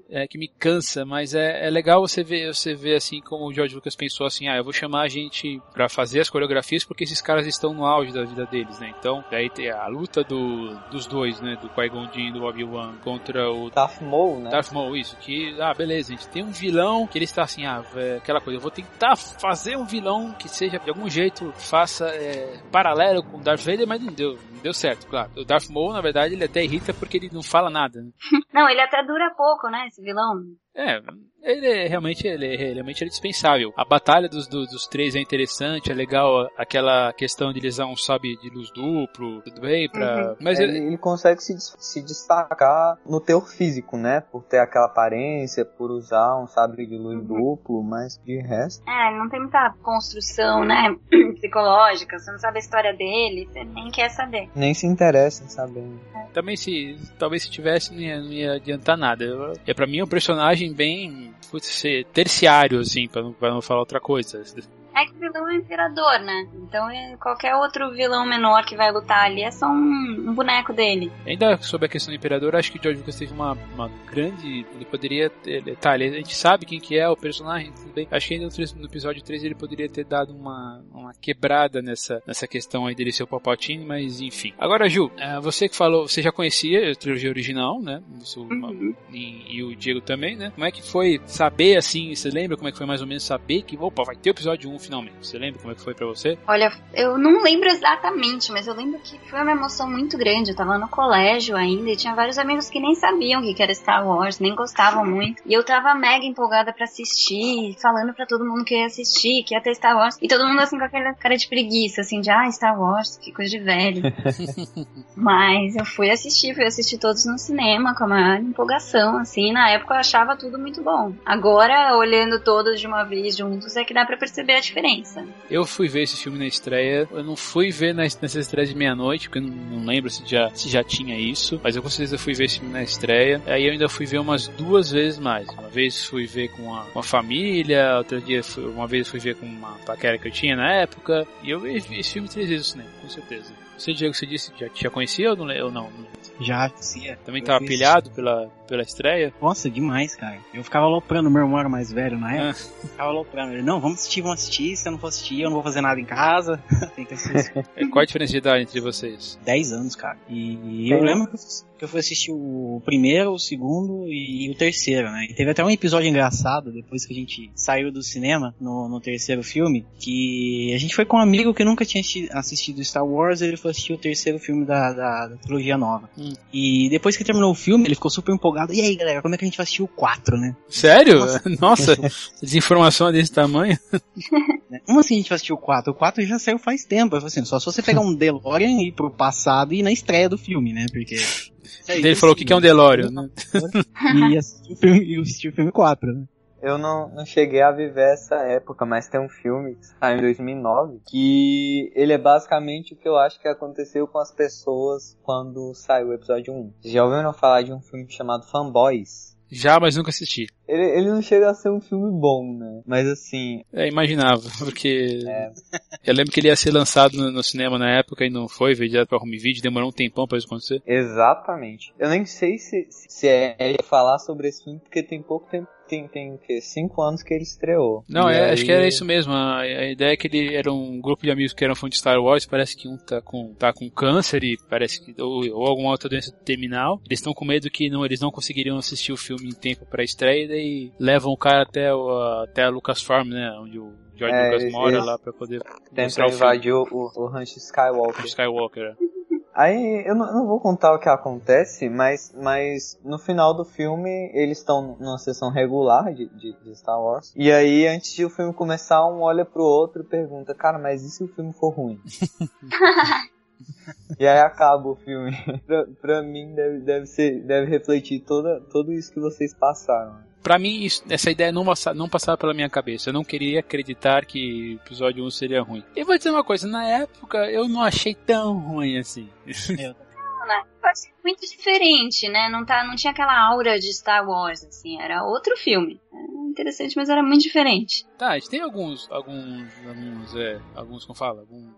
é, que me cansa, mas é, é legal você ver, você ver assim como o George Lucas pensou assim, ah, eu vou chamar a gente pra fazer as coreografias porque esses caras estão no auge da vida deles, né? Então, daí tem a luta do, dos dois, né? Do Qui-Gon Jinn e do Obi-Wan contra o Darth Maul, né? Darth Maul, isso, que, ah, beleza, a gente tem um vilão que ele está assim, ah, é, aquela coisa, eu vou tentar fazer um vilão que seja, de algum jeito, faça é, paralelo com o Darth Vader, mas não deu, deu certo, claro. O Darth Maul, na verdade, ele até irrita porque ele não fala nada, né? Não, ele até dura pouco, né, esse vilão. É, ele é realmente, ele é, realmente é dispensável. A batalha dos, do- dos três é interessante, é legal aquela questão de eles usar um sabe de luz duplo, tudo bem, pra... Mas ele, ele, ele consegue se, se destacar no teor físico, né? Por ter aquela aparência, por usar um sabre de luz duplo, mas de resto. É, não tem muita construção, né, psicológica, você não sabe a história dele, você nem quer saber. Nem se interessa em saber. também se, talvez se tivesse, não ia, não ia adiantar nada. Eu- É pra mim é um personagem bem, putz, terciário, assim, pra não, pra não falar outra coisa. É que o vilão é o imperador, né? Então é, qualquer outro vilão menor que vai lutar ali é só um, um boneco dele. Ainda sobre a questão do Imperador, acho que o George Lucas teve uma, uma grande. Ele poderia ter. Tá, ele- a gente sabe quem que é o personagem, tudo bem. Acho que ainda no, episódio 3 ele poderia ter dado uma, uma quebrada nessa, nessa questão aí dele ser o Palpatine, mas enfim. Agora, Ju, eh, você que falou, você já conhecia a trilogia original, né? Isso, Uhum. e, e o Diego também, né? Como é que foi saber assim? Você lembra como é que foi mais ou menos saber que, opa, vai ter o episódio 1 finalmente? Você lembra como é que foi pra você? Olha, eu não lembro exatamente, mas eu lembro que foi uma emoção muito grande. Eu tava no colégio ainda e tinha vários amigos que nem sabiam o que era Star Wars, nem gostavam muito. E eu tava mega empolgada pra assistir, falando pra todo mundo que ia assistir, que ia ter Star Wars. E todo mundo assim com aquela cara de preguiça, assim, de ah, Star Wars, que coisa de velho. mas eu fui assistir, fui assistir todos no cinema com a maior empolgação, assim. Na época eu achava tudo muito bom. Agora, olhando todos de uma vez juntos, é que dá pra perceber a diferença. Eu fui ver esse filme na estreia. Eu não fui ver nessa estreia de meia-noite, porque eu não, não lembro se já, se já tinha isso. Mas eu com certeza fui ver esse filme na estreia. Aí eu ainda fui ver umas duas vezes mais. Uma vez fui ver com a, com a família, outro dia fui, uma vez fui ver com uma paquera que eu tinha na época. E eu vi esse filme três vezes no cinema, com certeza. Você, Diego, você disse que já, já conhecia ou não? Ou não? Já, sim. Também Eu tava fui pilhado pela, pela estreia? Nossa, demais, cara. Eu ficava aloprando, meu irmão era mais velho na época. Ah. Ficava aloprando. Ele, não, vamos assistir, vamos assistir. Se eu não for assistir, eu não vou fazer nada em casa. Tem que assistir. É, Qual a diferença de idade entre vocês? 10 anos, cara. E eu lembro que eu fui- que eu fui assistir o primeiro, o segundo e o terceiro, né? E teve até um episódio engraçado depois que a gente saiu do cinema no, no terceiro filme, que a gente foi com um amigo que nunca tinha assisti- assistido Star Wars, ele foi assistir o terceiro filme da, da, da trilogia nova. Hum. E depois que terminou o filme, ele ficou super empolgado. E aí, galera, como é que a gente vai assistir o 4, né? Sério? Nossa, desinformação desse tamanho? Como assim a gente vai assistir o 4? O 4 já saiu faz tempo. Assim, só se você pegar um DeLorean e ir pro passado e ir na estreia do filme, né? Porque. Ele falou o que que é um Delório, né? E assistir o filme, assistir o filme 4, né? Eu não, não cheguei a viver essa época, mas tem um filme que saiu em 2009 que ele é basicamente o que eu acho que aconteceu com as pessoas quando saiu o episódio 1. Já ouviram falar de um filme chamado Fanboys? Já, mas nunca assisti. Ele, ele não chega a ser um filme bom, né? Mas assim. É, imaginava, porque. É. Eu lembro que ele ia ser lançado no, no, cinema na época e não foi, veio direto pra home video, demorou um tempão pra isso acontecer. Exatamente. Eu nem sei se, se é falar sobre esse filme, porque tem pouco tempo tem, tem o quê? Cinco anos que ele estreou. Não, é, aí... acho que era isso mesmo. A, a, ideia é que ele era um grupo de amigos que eram fãs de Star Wars. Parece que um tá com, tá com câncer e parece que. Ou, ou alguma outra doença terminal. Eles estão com medo que não, eles não conseguiriam assistir o filme em tempo pra estreia e daí levam o cara até, o, até a Lucasfilm, né? Onde o George é, Lucas mora lá pra poder. Tentar invadir o, o, o Ranch Skywalker. Skywalker, é. Aí eu não, eu não, vou contar o que acontece, mas, mas no final do filme eles estão numa sessão regular de, de, de, Star Wars. E aí, antes de o filme começar, um olha pro outro e pergunta: Cara, mas e se o filme for ruim? e aí acaba o filme. pra, pra mim, deve, deve, ser, deve refletir toda, tudo isso que vocês passaram para mim, isso, essa ideia não, não passava pela minha cabeça. Eu não queria acreditar que episódio 1 seria ruim. E vou dizer uma coisa, na época eu não achei tão ruim assim. Eu né? muito diferente, né? Não, tá, não tinha aquela aura de Star Wars, assim, era outro filme. Era interessante, mas era muito diferente. Tá, a gente tem alguns, alguns, alguns, é, alguns, como fala, alguns,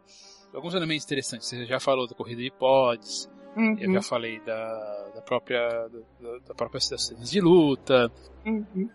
alguns elementos interessantes. Você já falou da corrida de pods, uhum. eu já falei da, da própria, da, da própria cenas de luta, Uhum.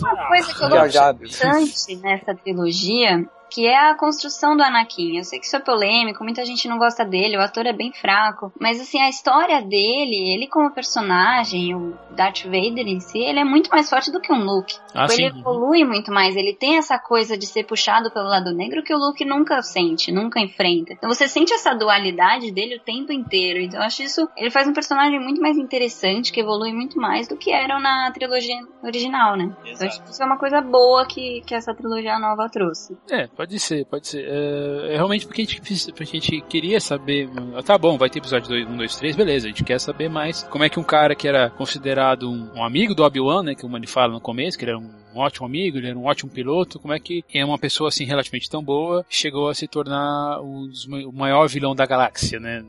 Uma coisa que eu gosto bastante nessa trilogia que é a construção do Anakin. Eu sei que isso é polêmico, muita gente não gosta dele, o ator é bem fraco, mas assim, a história dele, ele como personagem, o Darth Vader em si, ele é muito mais forte do que um Luke. Ah, ele evolui muito mais, ele tem essa coisa de ser puxado pelo lado negro que o Luke nunca sente, nunca enfrenta. Então você sente essa dualidade dele o tempo inteiro. Então eu acho isso, ele faz um personagem muito mais interessante, que evolui muito mais do que era na trilogia original, né? Então acho que isso é uma coisa boa que, que essa trilogia nova trouxe. É, Pode ser, pode ser. É, é realmente porque a, gente, porque a gente queria saber. Tá bom, vai ter episódio 2, 1, 2, 3, beleza. A gente quer saber mais como é que um cara que era considerado um, um amigo do Obi-Wan, né? Que o Manny fala no começo, que ele era um um ótimo amigo, ele era um ótimo piloto, como é que é uma pessoa assim relativamente tão boa chegou a se tornar um o maior vilão da galáxia, né?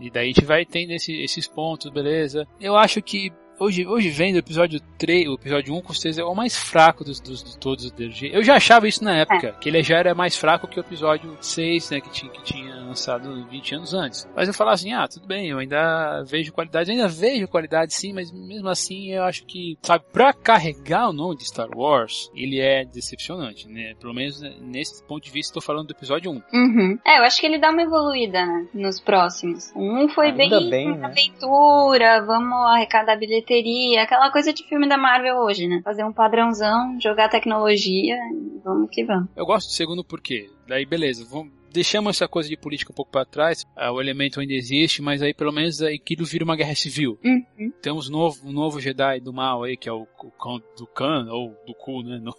E daí a gente vai tendo esse, esses pontos, beleza. Eu acho que hoje, hoje vendo o episódio 3, o episódio 1 com certeza é o mais fraco dos, dos de todos os DLG. Eu já achava isso na época, é. que ele já era mais fraco que o episódio 6, né, que tinha, que tinha lançado 20 anos antes. Mas eu falava assim, ah, tudo bem, eu ainda vejo qualidade, ainda vejo qualidade sim, mas mesmo assim eu acho que, sabe, pra carregar o nome de Star Wars, ele é decepcionante, né? Pelo menos nesse ponto de vista, estou falando do episódio 1. Uhum. É, eu acho que ele dá uma evoluída, né, nos próximos. Um foi ainda bem, bem né? aventura, vamos arrecadar bilheteria bilheteria, aquela coisa de filme da Marvel hoje, né? Fazer um padrãozão, jogar tecnologia, vamos que vamos. Eu gosto do segundo porque, daí beleza, vamos, deixamos essa coisa de política um pouco para trás, ah, o elemento ainda existe, mas aí pelo menos aquilo vira uma guerra civil. Uhum. Temos um novo, um novo Jedi do mal aí, que é o, o do Khan, ou do Ku, né? No,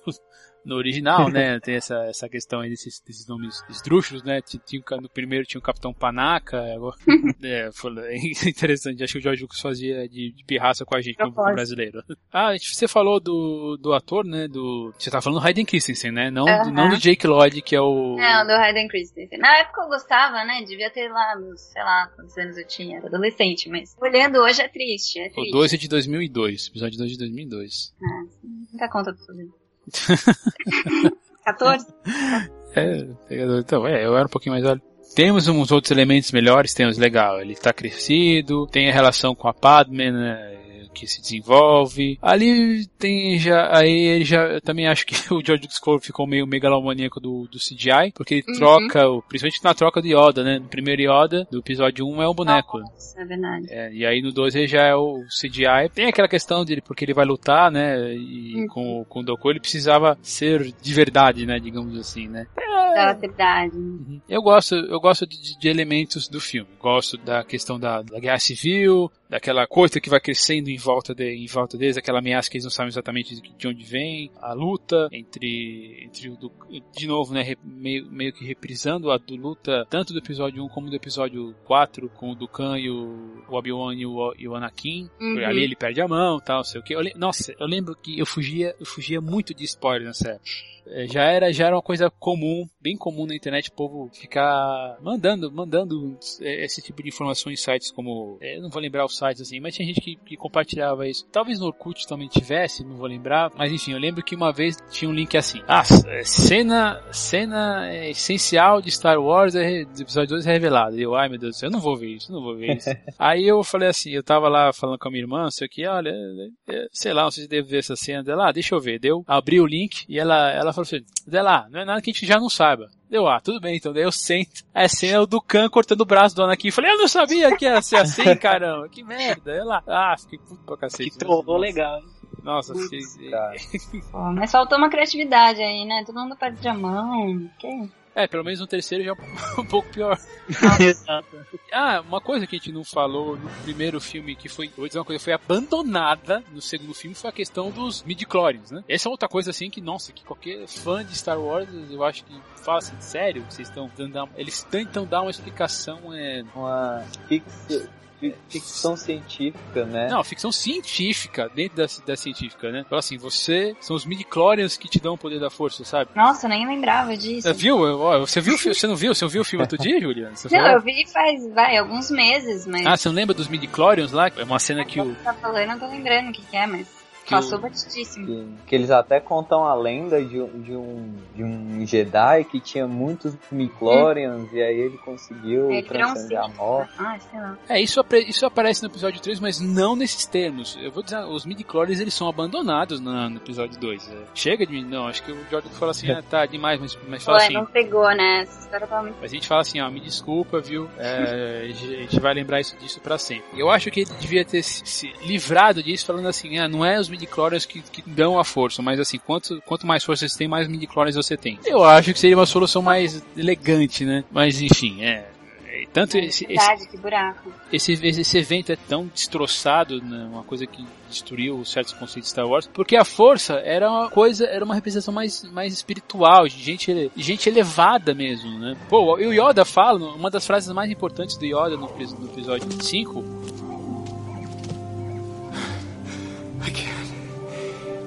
no original, né? Tem essa, essa questão aí desses, desses nomes esdrúxulos, né? Tinha, no primeiro tinha o Capitão Panaca, agora, é, foi interessante, acho que o George Lucas fazia de, de pirraça com a gente, como brasileiro. Ah, você falou do, do ator, né? Do, você tá falando do Hayden Christensen, né? Não, uh -huh. não do Jake Lloyd, que é o... Não, do Hayden Christensen. Na época eu gostava, né? Devia ter lá, sei lá, quantos anos eu tinha, era adolescente, mas olhando hoje é triste, é triste. O 2 é de 2002, episódio 2 de 2002. Ah, sim. Não dá conta do tudo. 14? É, então, é, eu era um pouquinho mais velho. Temos uns outros elementos melhores, temos legal, ele tá crescido, tem a relação com a Padme, né, que se desenvolve. Ali tem já, aí ele já, eu também acho que o George Lucas ficou meio megalomaníaco do, do CGI, porque ele uhum. troca, principalmente na troca de Yoda, né? No primeiro Yoda, do episódio 1 é o boneco. Nossa, é verdade. É, e aí no 2 ele já é o CGI. Tem aquela questão dele, porque ele vai lutar, né? E uhum. com, com o Doku ele precisava ser de verdade, né? Digamos assim, né? É, da cidade. Uhum. Eu gosto, eu gosto de, de, elementos do filme. Gosto da questão da, da, guerra civil, daquela coisa que vai crescendo em volta, de, em volta deles, aquela ameaça que eles não sabem exatamente de onde vem, a luta entre, entre o, de novo, né, meio, meio que reprisando a do luta tanto do episódio 1 como do episódio 4, com o Dukan e o, o Obi-Wan e o, e o Anakin. Uhum. Ali ele perde a mão, tal, sei o que. Nossa, eu lembro que eu fugia, eu fugia muito de spoiler nessa época. É, já era, já era uma coisa comum, bem comum na internet, o povo ficar mandando, mandando é, esse tipo de informação em sites como, é, eu não vou lembrar os sites assim, mas tinha gente que, que compartilhava isso. Talvez no Orkut também tivesse, não vou lembrar, mas enfim, eu lembro que uma vez tinha um link assim, ah, cena, cena essencial de Star Wars do episódio 2 é revelada. E eu, ai meu Deus do céu, eu não vou ver isso, não vou ver isso. Aí eu falei assim, eu tava lá falando com a minha irmã, sei que, olha, sei lá, não sei se devo ver essa cena dela, ah, deixa eu ver. Deu, abri o link e ela, ela falou assim, Zé lá, não é nada que a gente já não saiba. Deu, ah, tudo bem, então daí eu sento. A cena do Khan cortando o braço do Anakin. Falei, eu não sabia que ia ser assim, caramba. Que merda. Ela, ah, fiquei puto pra cacete. Que trollou legal, hein? Nossa, Putz, mas faltou uma criatividade aí, né? Todo mundo perde a mão. Que? É, pelo menos no terceiro já é um pouco pior. Exato. Ah, uma coisa que a gente não falou no primeiro filme que foi, vou dizer uma coisa, foi abandonada no segundo filme foi a questão dos midi-chlorians, né? Essa é outra coisa assim que, nossa, que qualquer fã de Star Wars, eu acho que fala assim, sério, vocês estão dando, eles tentam dar uma explicação, é... Uma ficção científica, né? Não, ficção científica, dentro da, da científica, né? Então, assim, você, são os midi-chlorians que te dão o poder da força, sabe? Nossa, nem lembrava disso. Você viu? Você viu? Você não viu? Você viu o filme outro dia, Juliana? Você não, falou? eu vi faz, vai, alguns meses, mas... Ah, você não lembra dos midi-chlorians lá? É uma cena que o... Você tá falando, eu tô lembrando o que, que é, mas... Passou batidíssimo. Que, que, eles até contam a lenda de, de, um, de um Jedi que tinha muitos Michlorians hum. e aí ele conseguiu é, transcender um a morte. Ah, sei lá. É, isso, isso aparece no episódio 3, mas não nesses termos. Eu vou dizer, os midi-chlorians eles são abandonados no, no episódio 2. É, chega de mim, não, acho que o Jordan falou assim, ah, tá demais, mas, mas fala Ué, assim... não pegou, né? Essa história tá muito... Mas a gente fala assim, ó, me desculpa, viu? É, a gente vai lembrar isso disso pra sempre. Eu acho que ele devia ter se, se livrado disso falando assim, ah, não é os midi-chlorians que, que, dão a força, mas assim, quanto, quanto mais força você tem, mais midi-chlorians você tem. Eu acho que seria uma solução mais elegante, né? Mas enfim, é. é tanto é, esse, esse. Esse, esse evento é tão destroçado, né, uma coisa que destruiu certos conceitos de Star Wars, porque a força era uma coisa, era uma representação mais, mais espiritual, de gente, gente elevada mesmo, né? Pô, o Yoda fala, uma das frases mais importantes do Yoda no, no episódio 5,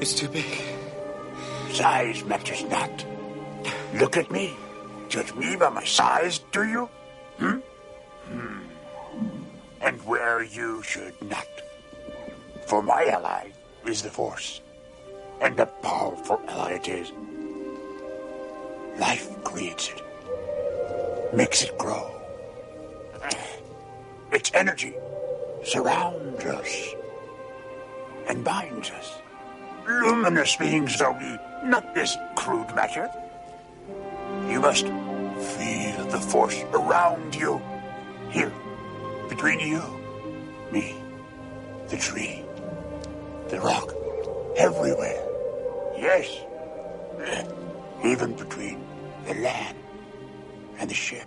is too big. Size matters not. Look at me. Judge me by my size, do you? Hmm? Hmm. And where you should not. For my ally is the Force. And a powerful ally it is. Life creates it. Makes it grow. Its energy surrounds us and binds us luminous beings we, not this crude matter. You must feel the force around you. Here, between you, me, the tree, the rock, everywhere. Yes, even between the land and the ship.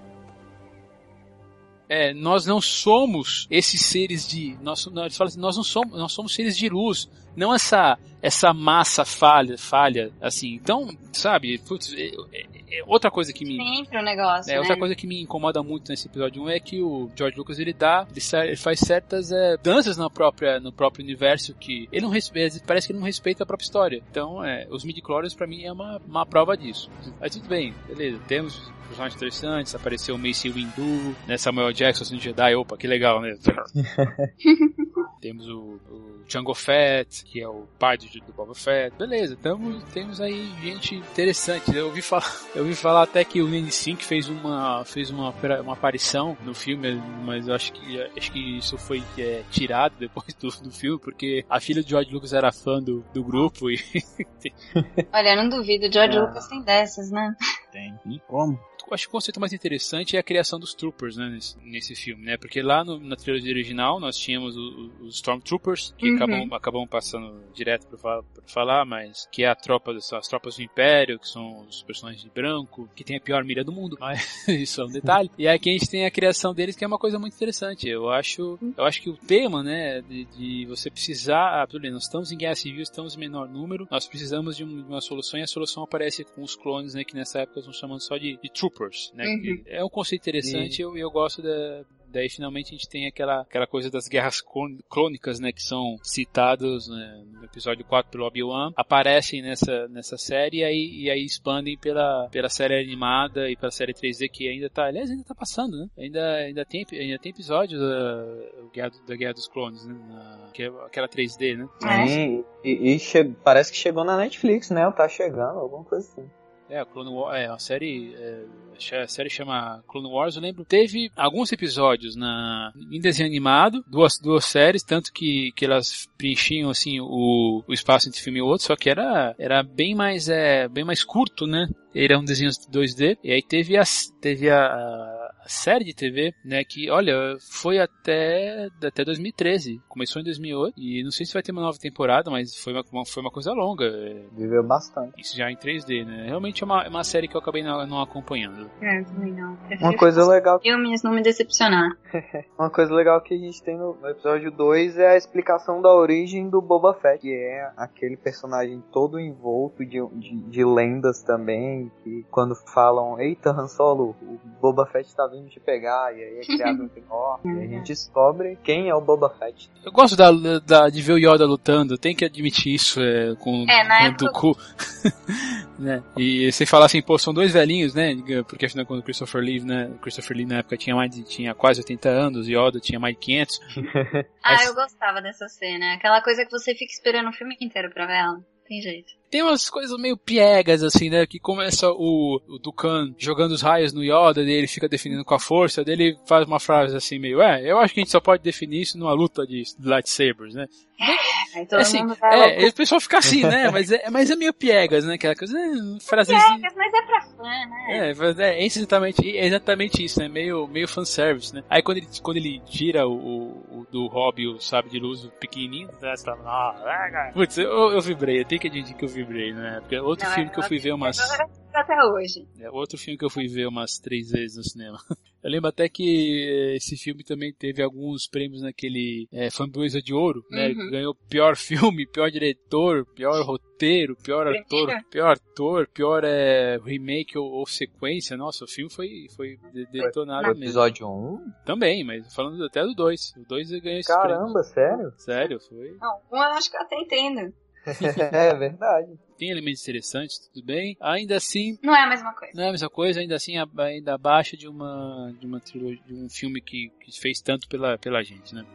É, nós não somos esses seres de. Nós, nós, assim, nós não somos, nós somos seres de luz não essa essa massa falha, falha, assim. Então, sabe, putz, é, é, é outra coisa que me sempre o um negócio, é né? outra coisa que me incomoda muito nesse episódio 1 é que o George Lucas ele dá, ele, faz certas é, danças na própria no próprio universo que ele não respeita, parece que ele não respeita a própria história. Então, é, os midi-chlorians para mim é uma, uma prova disso. Mas tudo bem, beleza, temos personagens interessantes, apareceu o Mace Windu, né, Samuel Jackson assim, Jedi, opa, que legal, né? temos o, o Django Fett, que é o pai do, do Boba Fett. Beleza, tamo, temos aí gente interessante. Eu ouvi falar, eu ouvi falar até que o Nene Sink fez uma fez uma, uma aparição no filme, mas eu acho que acho que isso foi é, tirado depois do, do filme, porque a filha de George Lucas era fã do, do grupo e Olha, não duvido, George ah. Lucas tem dessas, né? Tem. E como? eu acho que o conceito mais interessante é a criação dos troopers, né, nesse, nesse filme, né? Porque lá no, na trilogia original nós tínhamos os Stormtroopers, que Uhum. acabam, acabam passando direto pra falar, mas que é a tropa, são as tropas do Império, que são os personagens de branco, que tem a pior mira do mundo, mas isso é um detalhe. E aqui a gente tem a criação deles, que é uma coisa muito interessante. Eu acho, eu acho que o tema, né, de, de você precisar, ah, tudo bem, nós estamos em guerra civil, estamos em menor número, nós precisamos de, de uma solução e a solução aparece com os clones, né, que nessa época estão chamando só de, de troopers, né? Uhum. é um conceito interessante e eu, eu gosto da, Daí finalmente a gente tem aquela, aquela coisa das guerras clônicas, né, que são citados né, no episódio 4 pelo Obi-Wan, aparecem nessa, nessa série e aí, e aí expandem pela, pela série animada e pela série 3D que ainda tá, aliás, ainda tá passando, né? Ainda, ainda, tem, ainda tem episódios da, Guerra, do- da Guerra dos Clones, né? Na- que é aquela 3D, né? E, e- e che- parece que chegou na Netflix, né? Ou tá chegando, alguma coisa assim. É, a Clone Wars, é, a série, é, a série chama Clone Wars, eu lembro, teve alguns episódios na, em desenho animado, duas, duas séries, tanto que, que elas preenchiam, assim, o, o espaço entre filme e outro, só que era, era bem mais, é, bem mais curto, né? É um desenho 2D, e aí teve a, teve a, a série de TV, né, que, olha, foi até, até 2013, começou em 2008, e não sei se vai ter uma nova temporada, mas foi uma, uma- foi uma coisa longa, é, Viveu bastante. isso já em 3D, né? Realmente é uma, é uma série que eu acabei não, não acompanhando. É, também não. Uma coisa ficar legal, filmes não me decepcionar. uma coisa legal que a gente tem no, no episódio 2 é a explicação da origem do Boba Fett, que é aquele personagem todo envolto de, de, de lendas também, que quando falam, eita Han Solo, o Boba Fett tá vindo te pegar, e aí é criado um Timor, e aí a gente descobre quem é o Boba Fett. Eu gosto da, da- de ver o Yoda lutando, tem que admitir isso é, com, É, na época- Dooku. né? E você falar assim, pô, são dois velhinhos, né? Porque afinal quando o Christopher Lee, né? Christopher Lee na época tinha mais de, tinha quase 80 anos, Yoda tinha mais de 500. Ah, Mas- eu gostava dessa cena. Aquela coisa que você fica esperando o filme inteiro pra ver ela. Tem jeito. Tem umas coisas meio piegas, assim, né? Que começa o, o Dukan jogando os raios no Yoda, daí ele fica definindo com a força, daí ele faz uma frase assim meio, é, eu acho que a gente só pode definir isso numa luta de lightsabers, né? Aí todo assim, mundo vai é, o pessoal fica assim, né? Mas é, mas é meio piegas, né? Aquela coisa, é, frasezinha. Piegas, mas é pra fã, né? É, é exatamente, é exatamente isso, né? Meio, meio fanservice, né? Aí quando ele, quando ele tira o, o- do Hobby o sabe de luz o pequenininho, né, você fala, ah, ah, putz, eu, eu vibrei, eu tenho que admitir que eu vibrei, né? Porque outro Não, filme é, que eu fui ver umas. Até hoje. É outro filme que eu fui ver umas três vezes no cinema. Eu lembro até que eh, esse filme também teve alguns prêmios naquele é, Framboesa de Ouro, né? Uhum. Ganhou pior filme, pior diretor, pior roteiro, pior ator, pior ator, pior é, remake ou, ou sequência. Nossa, o filme foi, foi de- detonado mesmo. episódio 1? Também, mas falando até do 2. O 2 ganhou esse prêmio. Caramba, sério? Sério, foi. Não, um eu acho que eu até entendo. é verdade. Tem elementos interessantes, tudo bem. Ainda assim, Não é a mesma coisa. Não é a mesma coisa, ainda assim ainda abaixo de uma de uma trilogia, de um filme que, que fez tanto pela, pela gente, né?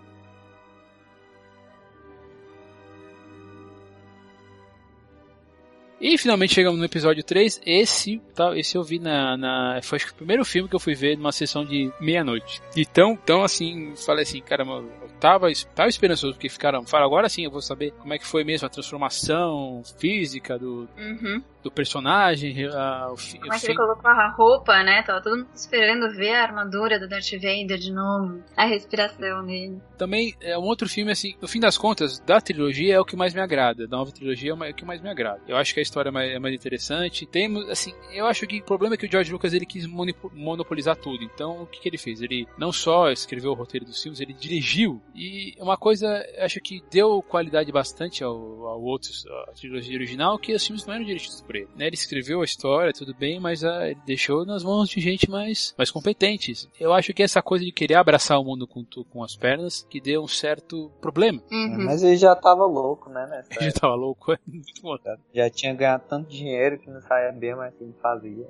E finalmente chegamos no episódio 3. Esse, tá, esse eu vi na, na. Foi acho que o primeiro filme que eu fui ver numa sessão de meia-noite. Então, então assim, falei assim, caramba, eu tava, tava esperançoso, porque ficaram. Fala, agora sim eu vou saber como é que foi mesmo a transformação física do, Uhum. do personagem, a, o, Como é que ele colocou a roupa, né? Tava todo mundo esperando ver a armadura do Darth Vader de novo. A respiração dele. também é um outro filme assim, no fim das contas, da trilogia é o que mais me agrada, da nova trilogia é o é o que mais me agrada. Eu acho que a história é mais, é mais interessante. Temos assim, eu acho que o problema é que o George Lucas ele quis monopolizar tudo. Então, o que, que ele fez? Ele não só escreveu o roteiro dos filmes, ele dirigiu. E uma coisa, eu acho que deu qualidade bastante ao, ao outros, à trilogia original, que os filmes não eram dirigidos por ele. Né? Ele escreveu a história, tudo bem, mas ah, ele deixou nas mãos de gente mais, mais competente. Eu acho que essa coisa de querer abraçar o mundo com, com as pernas, que deu um certo problema. Uhum. Mas ele já tava louco, né, nessa Eu já tava louco. Já tinha ganhado tanto dinheiro que não bem mais que ele fazia.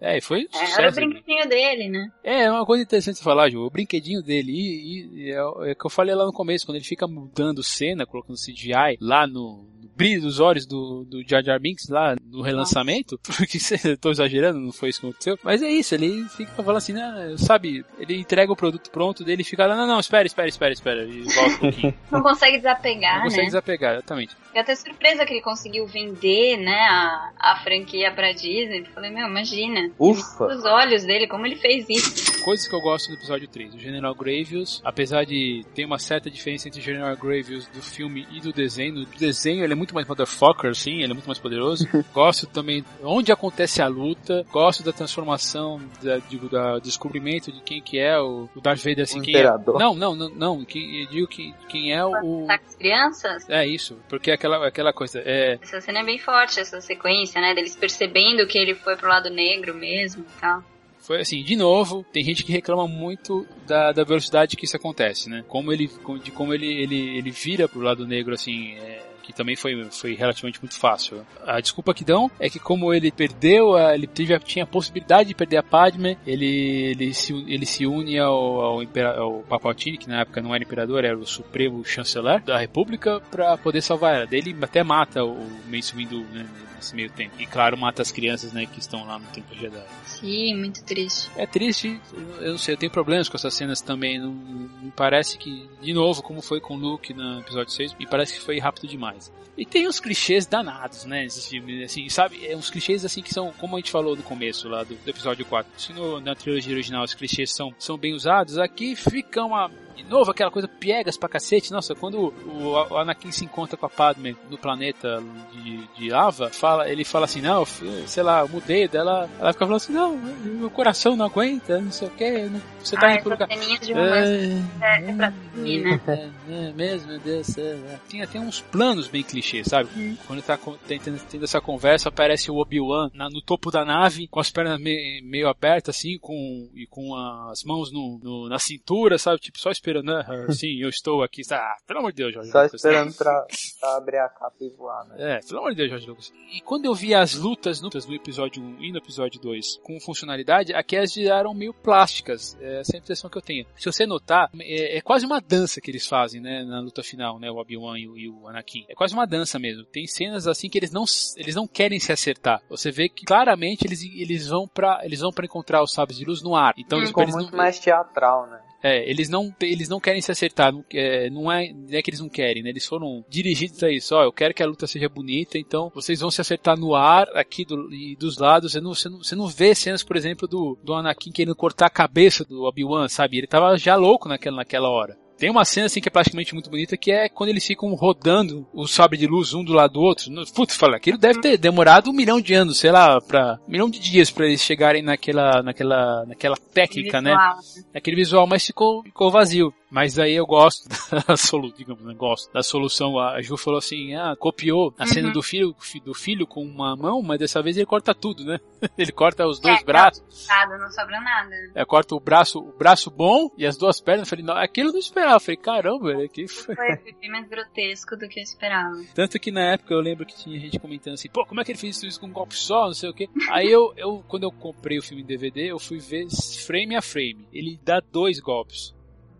É, e foi É, era o sucesso. brinquedinho dele, né? É, é uma coisa interessante de falar, Ju. O brinquedinho dele, e, e- e é o é o que eu falei lá no começo, quando ele fica mudando cena, colocando CGI lá no brilho dos olhos do, do Jar Jar Binks lá no relançamento, porque eu tô exagerando, não foi isso que aconteceu. Mas é isso, ele fica falando assim, né, sabe, ele entrega o produto pronto dele e fica lá, não, não, espera, espera, espera, espera, e volta um pouquinho. Não consegue desapegar, Não consegue né? desapegar, exatamente. Fiquei até surpresa que ele conseguiu vender, né, a, a franquia pra Disney. Falei, meu, imagina. Ufa. Os olhos dele, como ele fez isso. Coisas que eu gosto do episódio 3. O General Gravius, apesar de ter uma certa diferença entre o General Gravius do filme e do desenho. No desenho ele é muito mais motherfucker, assim, ele é muito mais poderoso. gosto também onde acontece a luta. Gosto da transformação, da, digo, da descobrimento de quem que é o, o Darth Vader, assim, O quem é. imperador. Não, não, não, não. Que, eu digo que quem é o. Às crianças. É isso, porque é aquela, aquela coisa. É, Essa cena é bem forte, essa sequência, né? Deles percebendo que ele foi pro lado negro mesmo e tal. Foi assim, de novo, tem gente que reclama muito da, da velocidade que isso acontece, né? Como ele, de como ele, ele, ele vira pro lado negro, assim, é, que também foi, foi relativamente muito fácil. A desculpa que dão é que como ele perdeu, a- ele tinha a possibilidade de perder a Padme, ele, ele, se, ele se une ao, ao, impera- ao que na época não era imperador, era o supremo chanceler da república, pra poder salvar ela. Daí ele até mata o Mace Windu, né, nesse meio tempo. E claro, mata as crianças, né, que estão lá no Templo Jedi. Sim, muito triste. É triste, eu não sei, eu tenho problemas com essas cenas também. Não, me parece que, de novo, como foi com o Luke no episódio 6, me parece que foi rápido demais. E tem uns clichês danados, né, nesses filmes, assim, sabe? É uns clichês assim que são, como a gente falou no começo lá do, do episódio 4. Se no, na trilogia original os clichês são, são bem usados, aqui fica uma. De novo, aquela coisa piegas pra cacete. Nossa, quando o, Anakin se encontra com a Padme no planeta de, de lava, fala, ele fala assim, não, sei lá, eu mudei dela. Ela fica falando assim, não, meu coração não aguenta, não sei o que, você tá Ah, indo pro essas lugar. ceninhas de romance É, é, é pra dormir, né? é, é mesmo, meu Deus. É, é. Tinha, tem uns planos bem clichês, sabe? Hum. Quando tá tendo, tendo essa conversa, aparece o Obi-Wan no topo da nave, com as pernas me- meio abertas, assim, com, e com as mãos no, no- na cintura, sabe? Tipo, só esperando, né? Sim, eu estou aqui. Ah, pelo amor de Deus, Jorge Só Lucas. esperando pra, pra abrir a capa e voar, né? É, pelo amor de Deus, Jorge Lucas. E quando eu vi as lutas no, no episódio 1 e no episódio 2 com funcionalidade, aqui elas viraram meio plásticas. É essa é a impressão que eu tenho. Se você notar, é, é quase uma dança que eles fazem, né, na luta final, né, o Obi-Wan e, o- e o Anakin. É quase uma dança mesmo. Tem cenas assim que eles não, eles não querem se acertar. Você vê que claramente eles, eles vão para eles vão para encontrar os sabres de luz no ar. Então eles, Ficou eles muito não, mais teatral, né? É, eles não, eles não querem se acertar, não, é, não, é, não é que eles não querem, né? Eles foram dirigidos a isso, ó, eu quero que a luta seja bonita, então vocês vão se acertar no ar, aqui do, e dos lados, você não, você, não, você não vê cenas, por exemplo, do, do Anakin querendo cortar a cabeça do Obi-Wan, sabe? Ele tava já louco naquela, naquela hora. Tem uma cena assim que é praticamente muito bonita, que é quando eles ficam rodando o sabre de luz um do lado do outro. Putz, fala, aquilo deve ter demorado um milhão de anos, sei lá, para um milhão de dias para eles chegarem naquela, naquela, naquela técnica, né? Visual. aquele visual, mas ficou, ficou vazio. Mas aí eu gosto da solução, digamos, né, gosto da solução. A Ju falou assim, ah, copiou a cena do filho, do filho com uma mão, mas dessa vez ele corta tudo, né? Ele corta os dois É, braços, Nada, não sobra nada. é, corta o braço, o braço bom e as duas pernas. Eu falei, não, aquilo eu não esperava. Eu falei, caramba, velho, que foi. Foi bem mais grotesco do que eu esperava. Tanto que na época eu lembro que tinha gente comentando assim, pô, como é que ele fez isso com um golpe só, não sei o quê. Aí eu, eu, quando eu comprei o filme em DVD, eu fui ver frame a frame. Ele dá dois golpes.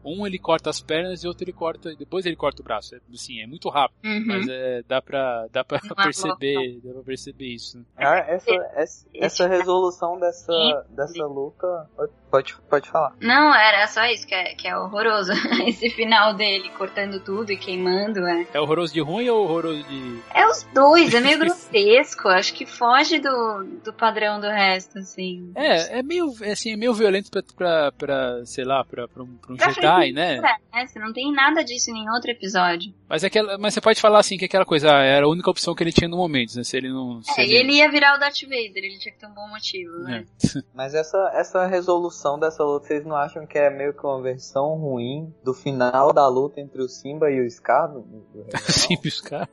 Um ele corta as pernas e outro ele corta, depois ele corta o braço. É, Assim, é muito rápido, Uhum. mas é, dá pra, dá pra Uma perceber, dá pra perceber isso. Né? Ah, essa, essa, essa resolução dessa, dessa luta. Pode, pode falar. Não, era só isso que é, que é horroroso. Esse final dele cortando tudo e queimando, é. É horroroso de ruim ou horroroso de. É os dois, é meio grotesco. Acho que foge do, do padrão do resto, assim. É, é meio, é assim, é meio violento pra, pra, pra sei lá, pra, pra um, pra um Pra Jedi, né? É, você não tem nada disso em nenhum outro episódio. Mas, é aquela, mas você pode falar assim que aquela coisa ah, era a única opção que ele tinha no momento, né? Se ele não. Se É, e ele ia virar o Darth Vader, ele tinha que ter um bom motivo, né? É. Mas essa, essa resolução dessa luta, vocês não acham que é meio que uma versão ruim do final da luta entre o Simba e o Scar? Do, do Rei Leão? Assim, buscar.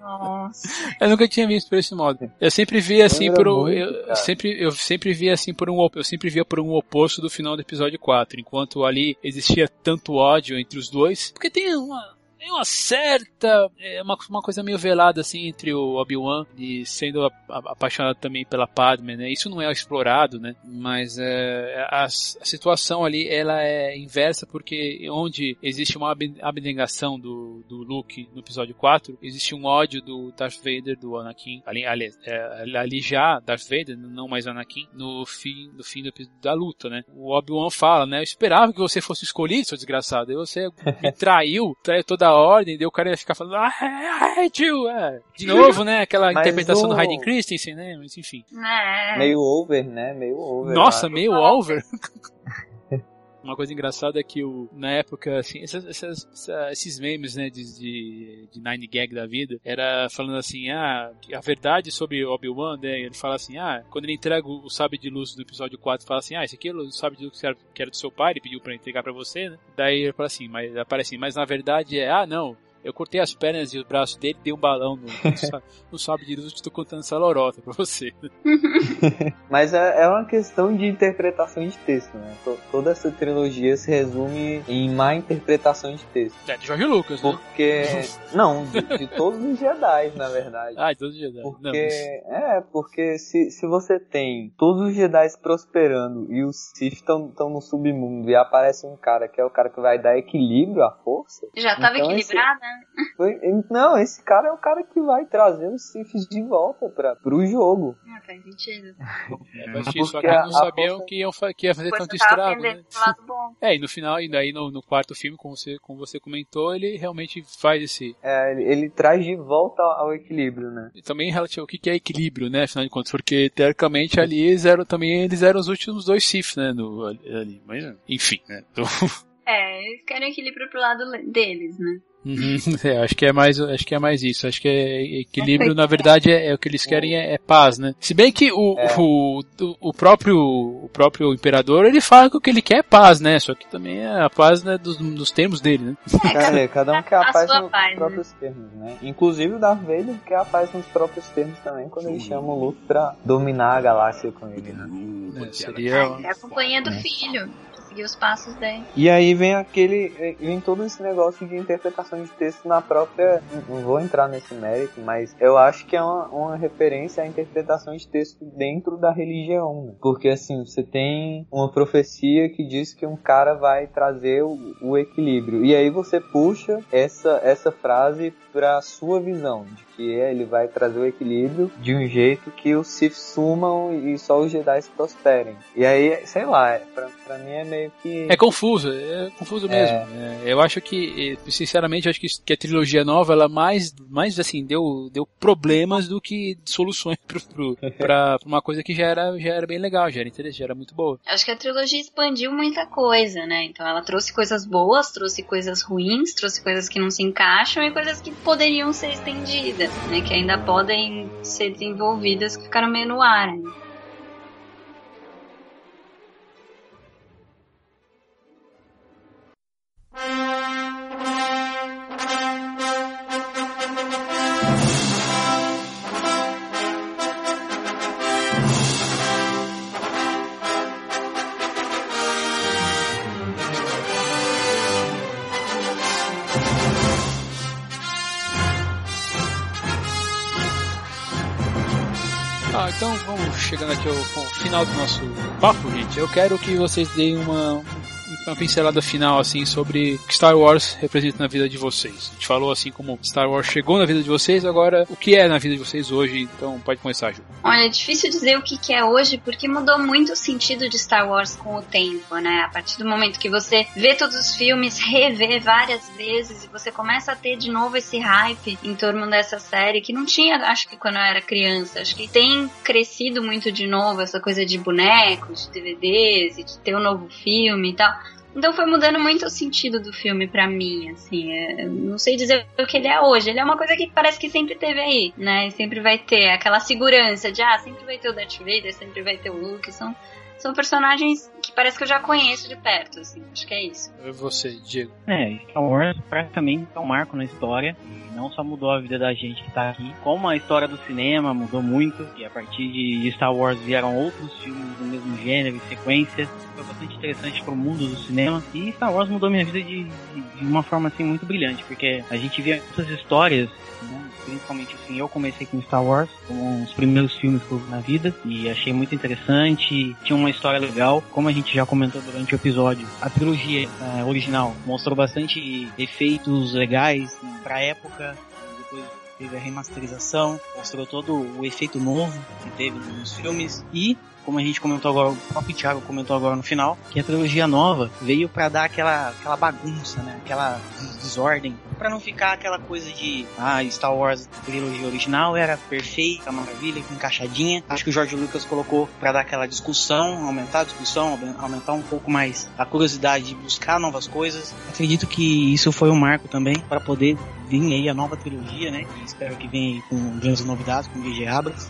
Nossa. Eu nunca tinha visto por esse modo. Eu sempre vi assim por um, muito, eu, sempre eu sempre vi assim por um eu sempre via por um oposto do final do episódio 4, enquanto ali existia tanto ódio entre os dois, porque tem uma tem uma certa é uma, uma coisa meio velada assim entre o Obi-Wan e sendo a- a- apaixonado também pela Padme, né? Isso não é explorado, né? Mas é, a, a situação ali ela é inversa porque onde existe uma ab- abnegação do, do Luke no episódio 4, existe um ódio do Darth Vader do Anakin. Ali, ali, é, ali já Darth Vader, não mais Anakin, no fim, no fim do da luta, né? O Obi-Wan fala, né? Eu esperava que você fosse escolhido, seu desgraçado. E você me traiu, traiu toda a ordem, daí o cara ia ficar falando, ah, I hate you, é. De novo, né? Aquela Mas interpretação o- do Hayden Christensen, né? Mas enfim. É. Meio over, né? Meio over. Nossa, meio over. Uma coisa engraçada é que o, na época, assim, essas- essas- essa- esses memes, né, de, de, de Nine Gag da vida, era falando assim, ah, a verdade sobre Obi-Wan, né, ele fala assim, ah, quando ele entrega o, o sabre de luz do episódio 4, fala assim, ah, esse aqui é o sabre de luz que era, que era do seu pai, ele pediu pra entregar pra você, né, daí ele fala assim, mas aparece assim, mas na verdade é, ah, não, eu cortei as pernas e os braços dele, dei um balão no, no, sa- no sabre de luz, estou contando essa lorota pra você. Mas é, é uma questão de interpretação de texto, né? To- toda essa trilogia se resume em má interpretação de texto. É, de Jorge Lucas, né? Porque. Não, de, de todos os Jedi, na verdade. Ah, de todos os Jedi. Não, Porque, mas- é, porque se, se você tem todos os Jedi prosperando e os Sith estão no submundo e aparece um cara que é o cara que vai dar equilíbrio à força. Já tava Então, esse- equilibrada? né? Foi- Não, esse cara é o cara que vai trazer os Siths de volta para pro jogo. Ah, faz sentido. É, mas Porque só que eles não sabiam força- que, iam que ia fazer Depois tanto estrago, né? É, e no final, e daí no, no quarto filme, como você, como você comentou, ele realmente faz esse. É, ele, ele traz de volta ao equilíbrio, né? e Também relativo o que que é equilíbrio, né? Afinal de contas, porque teoricamente ali eles eram também eles eram os últimos dois Sith, né? No, ali, ali. Mas, enfim, né? Então, É, eles querem equilíbrio pro lado le- deles, né? uhum, é, acho que é mais acho que é mais isso. Acho que é equilíbrio, na verdade, é, é o que eles querem é, é paz, né? Se bem que o, É. o, o, o próprio o próprio imperador ele fala que o que ele quer é paz, né? Só que também é a paz né, dos, dos termos dele, né? Cara, cada um quer a A paz nos paz, né? próprios termos, né? Inclusive o Darth Vader quer a paz nos próprios termos também, quando ele chama o Luke pra dominar a galáxia com ele, né? É, seria É, é a companhia do filho. Seguir os passos dele. E aí vem aquele. vem todo esse negócio de interpretação de texto na própria. Não vou entrar nesse mérito, mas eu acho que é uma, uma referência à interpretação de texto dentro da religião. né? Porque assim, você tem uma profecia que diz que um cara vai trazer o, o equilíbrio. E aí você puxa essa, essa frase pra sua visão, de que ele vai trazer o equilíbrio de um jeito que os Sith sumam e só os Jedi prosperem. E aí, sei lá, é- pra, pra mim é meio que. É confuso, é confuso mesmo. É, eu acho que, eh, sinceramente, acho que, que a trilogia nova, ela mais, mais assim, deu, deu problemas do que soluções pro, pro, pra, pra uma coisa que já era, já era bem legal, já era interessante, já era muito boa. Acho que a trilogia expandiu muita coisa, né? Então ela trouxe coisas boas, trouxe coisas ruins, trouxe coisas que não se encaixam e coisas que poderiam ser estendidas, né? Que ainda podem ser desenvolvidas, que ficaram meio no ar. Né? Então vamos chegando aqui ao final do nosso papo, gente. Eu quero que vocês deem uma, uma pincelada final, assim, sobre o que Star Wars representa na vida de vocês. A gente falou, assim, como Star Wars chegou na vida de vocês, agora o que é na vida de vocês hoje, então pode começar, Ju. Olha, é difícil dizer o que, que é hoje, porque mudou muito o sentido de Star Wars com o tempo, né? A partir do momento que você vê todos os filmes, revê várias vezes, e você começa a ter de novo esse hype em torno dessa série, que não tinha, acho que quando eu era criança. Acho que tem crescido muito de novo essa coisa de bonecos, de DVDs, e de ter um novo filme e tal. Então foi mudando muito o sentido do filme pra mim, assim. é, não sei dizer o que ele é hoje. Ele é uma coisa que parece que sempre teve aí, né? E sempre vai ter aquela segurança de, ah, sempre vai ter o Darth Vader, sempre vai ter o Luke. São, são personagens que parece que eu já conheço de perto, assim. Acho que é isso. É Você, Diego. É, Star Wars praticamente é um marco na história. E não só mudou a vida da gente que tá aqui, como a história do cinema mudou muito. E a partir de Star Wars vieram outros filmes do mesmo gênero e sequência. Foi bastante interessante pro mundo do cinema. E Star Wars mudou minha vida de, de, de uma forma assim muito brilhante, porque a gente via muitas histórias né? Principalmente assim, eu comecei com Star Wars, com os primeiros filmes que eu vi na vida, e achei muito interessante, tinha uma história legal, como a gente já comentou durante o episódio, a trilogia eh, original mostrou bastante efeitos legais pra época, depois teve a remasterização, mostrou todo o efeito novo que teve nos filmes, e como a gente comentou agora, o próprio Thiago comentou agora no final, que a trilogia nova veio para dar aquela, aquela bagunça, né? Aquela desordem, para não ficar aquela coisa de ah, Star Wars trilogia original era perfeita, maravilha, encaixadinha. Acho que o George Lucas colocou para dar aquela discussão, aumentar a discussão, aumentar um pouco mais a curiosidade de buscar novas coisas. Acredito que isso foi um marco também para poder vir aí a nova trilogia, né? Espero que venha com grandes novidades, com G.G. Abrams.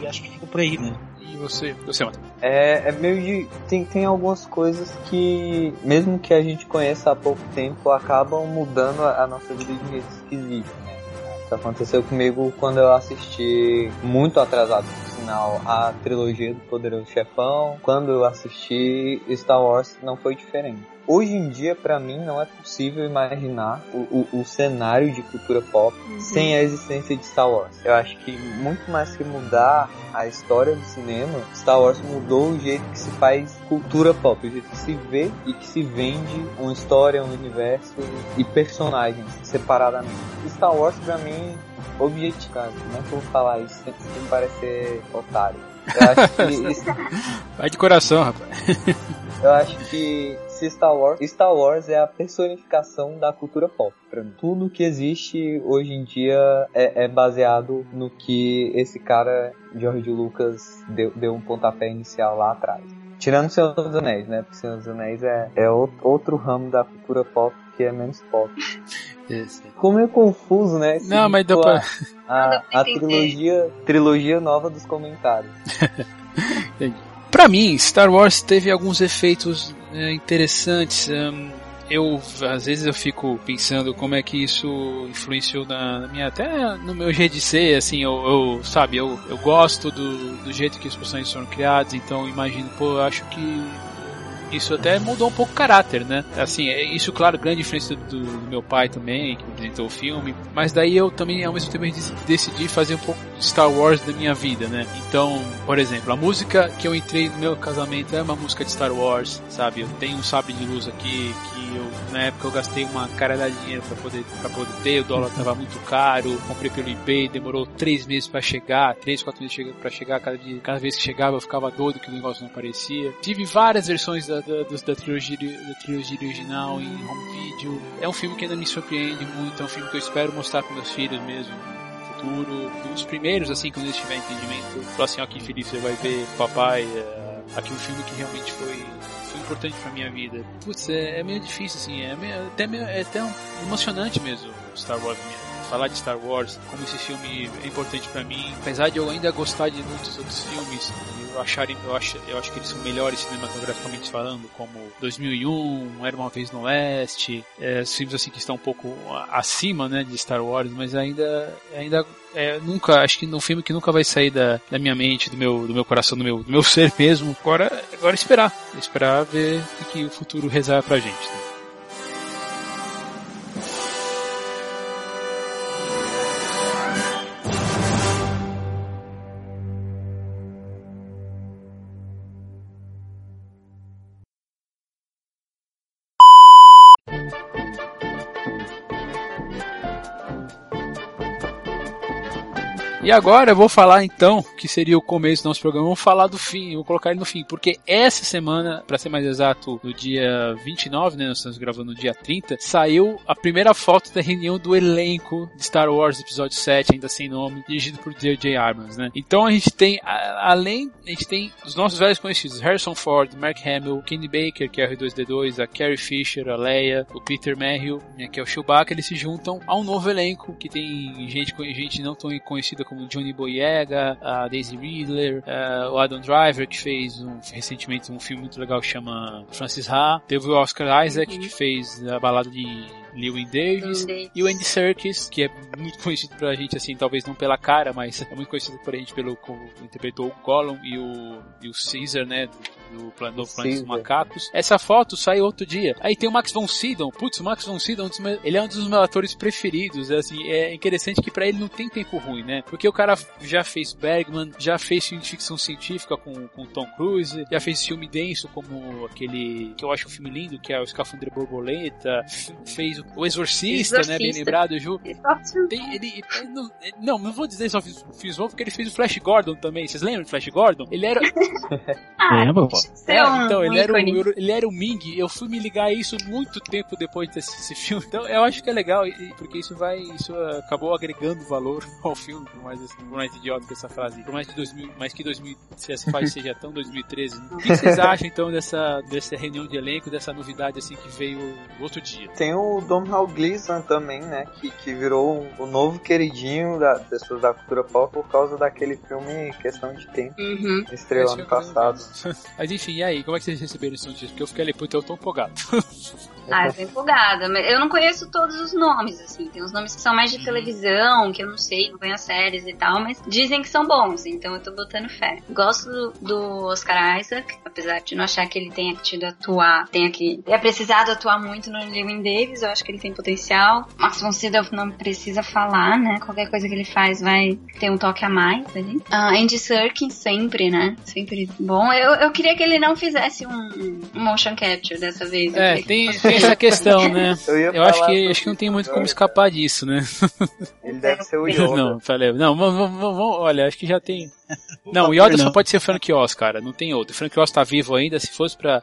E acho que fica por aí, né? E você, você mano? É, é meio de. Tem, tem algumas coisas que, mesmo que a gente conheça há pouco tempo, acabam mudando a, a nossa vida de jeito esquisito, né? Isso aconteceu comigo quando eu assisti muito atrasado, sinal, a trilogia do Poderoso Chefão. Quando eu assisti Star Wars, não foi diferente. Hoje em dia, para mim, não é possível imaginar o, o, o cenário de cultura pop uhum. sem a existência de Star Wars. Eu acho que muito mais que mudar a história do cinema, Star Wars mudou o jeito que se faz cultura pop, o jeito que se vê e que se vende uma história, um universo e personagens separadamente. Star Wars, para mim, objetivo, cara, como é que eu vou falar isso sem, sem parecer otário? Eu acho que isso... Vai de coração, rapaz. eu acho que se Star Wars, Star Wars é a personificação da cultura pop para mim. Tudo que existe hoje em dia é, é, baseado no que esse cara, George Lucas, deu, deu um pontapé inicial lá atrás. Tirando Senhor dos Anéis, né? Porque Senhor dos Anéis é, é outro ramo da cultura pop que é menos pop. Esse. Como é confuso, né? Se Não, mas dá pra... A, a trilogia, trilogia nova dos comentários. Para mim, Star Wars teve alguns efeitos é, interessantes. Um, eu às vezes eu fico pensando como é que isso influenciou na, minha até no meu jeito de ser assim eu, eu sabe eu, eu gosto do, do jeito que os personagens foram criados então imagino pô eu acho que isso até mudou um pouco o caráter, né? Assim, é isso, claro, grande influência do, do meu pai também, que apresentou o filme, mas daí eu também, ao mesmo tempo, decidi fazer um pouco de Star Wars da minha vida, né? Então, por exemplo, a música que eu entrei no meu casamento é uma música de Star Wars, sabe? Eu tenho um sabre de luz aqui que eu, na época eu gastei uma cara de dinheiro para poder, pra poder ter, o dólar tava muito caro, comprei pelo eBay, demorou três meses para chegar, três, quatro meses para chegar, cada, dia, cada vez que chegava eu ficava doido que o negócio não aparecia. Tive várias versões da, da, da, trilogia, da trilogia original em home video. É um filme que ainda me surpreende muito, é um filme que eu espero mostrar para meus filhos mesmo no futuro. Os primeiros, assim, quando eles tiverem entendimento, falar assim, ó, que feliz você vai ver papai, é, aqui um filme que realmente foi foi importante pra minha vida. Putz, é, é meio difícil, assim, é, meio, até, meio, é até um, emocionante mesmo Star Wars minha falar de Star Wars, como esse filme é importante para mim, apesar de eu ainda gostar de muitos outros filmes, eu, achar, eu, acho, eu acho que eles são melhores cinematograficamente falando, como 2001, Era Uma Vez no Oeste, é, filmes assim que estão um pouco acima, né, de Star Wars, mas ainda, ainda é, nunca, acho que um filme que nunca vai sair da, da minha mente, do meu, do meu coração, do meu, do meu ser mesmo. Agora, agora esperar, esperar ver o que o futuro reserva pra gente. Né? E agora eu vou falar então, que seria o começo do nosso programa, vou falar do fim, vou colocar ele no fim, porque essa semana, para ser mais exato, no dia 29, né, nós estamos gravando no dia 30, saiu a primeira foto da reunião do elenco de Star Wars Episódio 7, ainda sem nome, dirigido por J.J. Abrams, né? Então a gente tem, além, a gente tem os nossos velhos conhecidos, Harrison Ford, Mark Hamill, Kenny Baker, que é o R2-D2, a Carrie Fisher, a Leia, o Peter Mayhew, né, que é o Chewbacca, eles se juntam a um novo elenco, que tem gente, gente não tão conhecida como Johnny Boyega, a Daisy Ridler, uh, o Adam Driver, que fez um, recentemente um filme muito legal que chama Francis Ha. Teve o Oscar Isaac, uhum. que fez a balada de Lewin Davis, e o Andy Serkis, que é muito conhecido pra gente, assim, talvez não pela cara, mas é muito conhecido por a gente pelo como interpretou o Gollum e o, e o Caesar, né, do, do Planeta dos Macacos. Essa foto saiu outro dia. Aí tem o Max von Sydow. Putz, o Max von Sydow, é ele é um dos meus atores preferidos. É, assim, é interessante que para ele não tem tempo ruim, né? Porque o cara já fez Bergman, já fez ficção científica com, com Tom Cruise, já fez filme denso como aquele que eu acho um filme lindo, que é o Escafundre Borboleta, fez o, o Exorcista, né? Bem Exorcista. lembrado, Ju. Tem, ele, ele não, não, não vou dizer só fiz, fiz bom, porque ele fez o Flash Gordon também. Vocês lembram do Flash Gordon? Ele era, Ah, pô? é, um, então, ele era, o, ele era o Ming. Eu fui me ligar a isso muito tempo depois desse esse filme. Então, eu acho que é legal, porque isso vai, isso acabou agregando valor ao filme, por mais, assim, por mais idiota que essa frase, por mais de 2000, mais que 2000, se essa frase seja tão 2013. né? O que vocês acham então dessa, dessa reunião de elenco, dessa novidade assim que veio outro dia? Tem o Domhnall Gleeson também, né? Que, que virou um- o novo queridinho das pessoas da cultura pop por causa daquele filme Questão de Tempo, Uhum. ano filme eu passado. Mas enfim, e aí, como é que vocês receberam esse notícia? Porque eu fiquei ali, puta, eu tô empolgado. Ah, eu tô empolgada. Mas eu não conheço todos os nomes, assim. Tem uns nomes que são mais de televisão, que eu não sei, não conheço séries e tal, mas dizem que são bons, então eu tô botando fé. Gosto do, do Oscar Isaac, apesar de não achar que ele tenha tido atuar, tenha que. tenha precisado atuar muito no Lewin Davis, eu acho que ele tem potencial. Max von Sydow não precisa falar, né? Qualquer coisa que ele faz vai ter um toque a mais ali. Ah, Andy Serkis sempre, né? Sempre bom. Eu, eu queria que ele não fizesse um, um motion capture dessa vez. É, que tem, tem essa questão, né? Eu Eu acho que, acho que não tem muito como escapar disso, né? Ele deve ser o Yoda. Não, falei, não, vamos, vamos, vamos- olha, acho que já tem. Não, o Yoda só não. pode ser Frank Oz, cara, não tem outro. O Frank Oz tá vivo ainda, se fosse pra,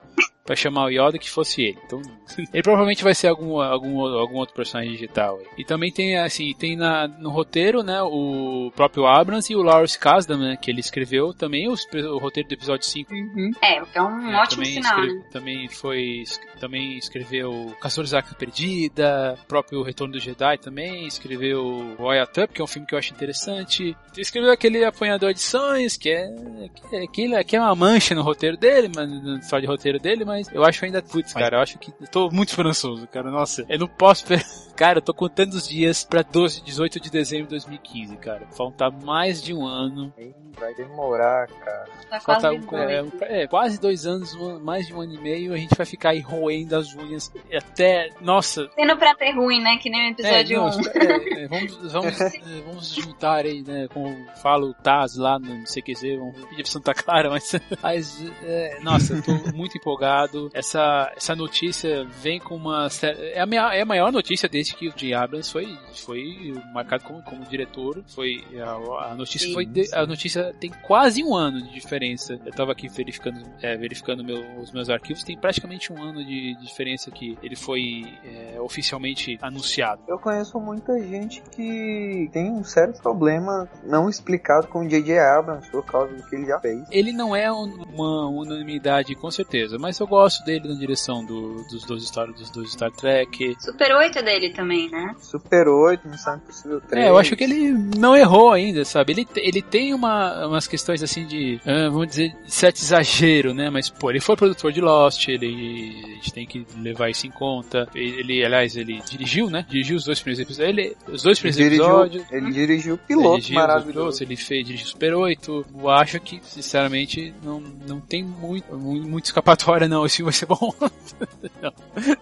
pra chamar o Yoda, que fosse ele. Então, ele provavelmente vai ser algum, algum, algum outro personagem digital. aí. E também tem, assim, tem na, no roteiro, né, o próprio Abrams e o Lawrence Kasdan, né, que ele escreveu também os- o roteiro do episódio 5. Uhum. É, o que é um É, ótimo também sinal, escre- né? Também foi. Também escreveu Caçadores da Arca Perdida, próprio Retorno do Jedi também, escreveu Wyatt Up, que é um filme que eu acho interessante. Escreveu aquele Apanhador de Sonhos, que é. Que é, que é uma mancha no roteiro dele, mas na história de roteiro dele, mas eu acho ainda. Putz, cara, eu acho que. Eu tô muito esperançoso, cara. Nossa, eu não posso. Cara, eu tô contando os dias pra 12, 18 de dezembro de 2015, cara. Falta mais de um ano. Vai demorar, cara. Tá Falta quase um- é, um- é, quase dois anos, um- mais de um ano e meio, a gente vai ficar aí roendo as unhas até. Nossa! Sendo pra ter ruim, né? Que nem o É, episódio não, 1. é, é, vamos, vamos, é, vamos juntar aí, né? Como fala o Taz lá no CQZ, vamos pedir pra Santa Clara, mas. mas é, nossa, eu tô muito empolgado. Essa, essa notícia vem com uma. É a, minha, é a maior notícia desde que o J. Abrams foi, foi marcado como, como diretor. Foi, a, a notícia Sim. foi. de- a notícia tem quase um ano de diferença. Eu tava aqui verificando, é, verificando meu- os meus arquivos, tem praticamente um ano de, de diferença que ele foi é, oficialmente anunciado. Eu conheço muita gente que tem um sério problema não explicado com o J.J. Abrams por causa do que ele já fez. Ele não é uma unanimidade, com certeza, mas eu gosto dele na direção do- dos, dois Star, dos dois Star Trek. Super 8 dele também, né? Super 8, Missão Impossível 3. É, eu acho que ele não errou ainda, sabe? Ele, ele tem uma, umas questões assim de, ah, vamos dizer, de certo exagero, né? Mas, pô, ele foi produtor de Lost, ele, a gente tem que levar isso em conta. Ele, aliás, ele dirigiu, né? Dirigiu os dois primeiros episódios. Ele, os dois Ele primeiros dirigiu, episódios. ele dirigiu o piloto Ele dirigiu os maravilhoso. ele fez, dirigiu Super 8. Eu acho que, sinceramente, não, não tem muito, muito escapatória, não. Esse filme vai ser bom. Eu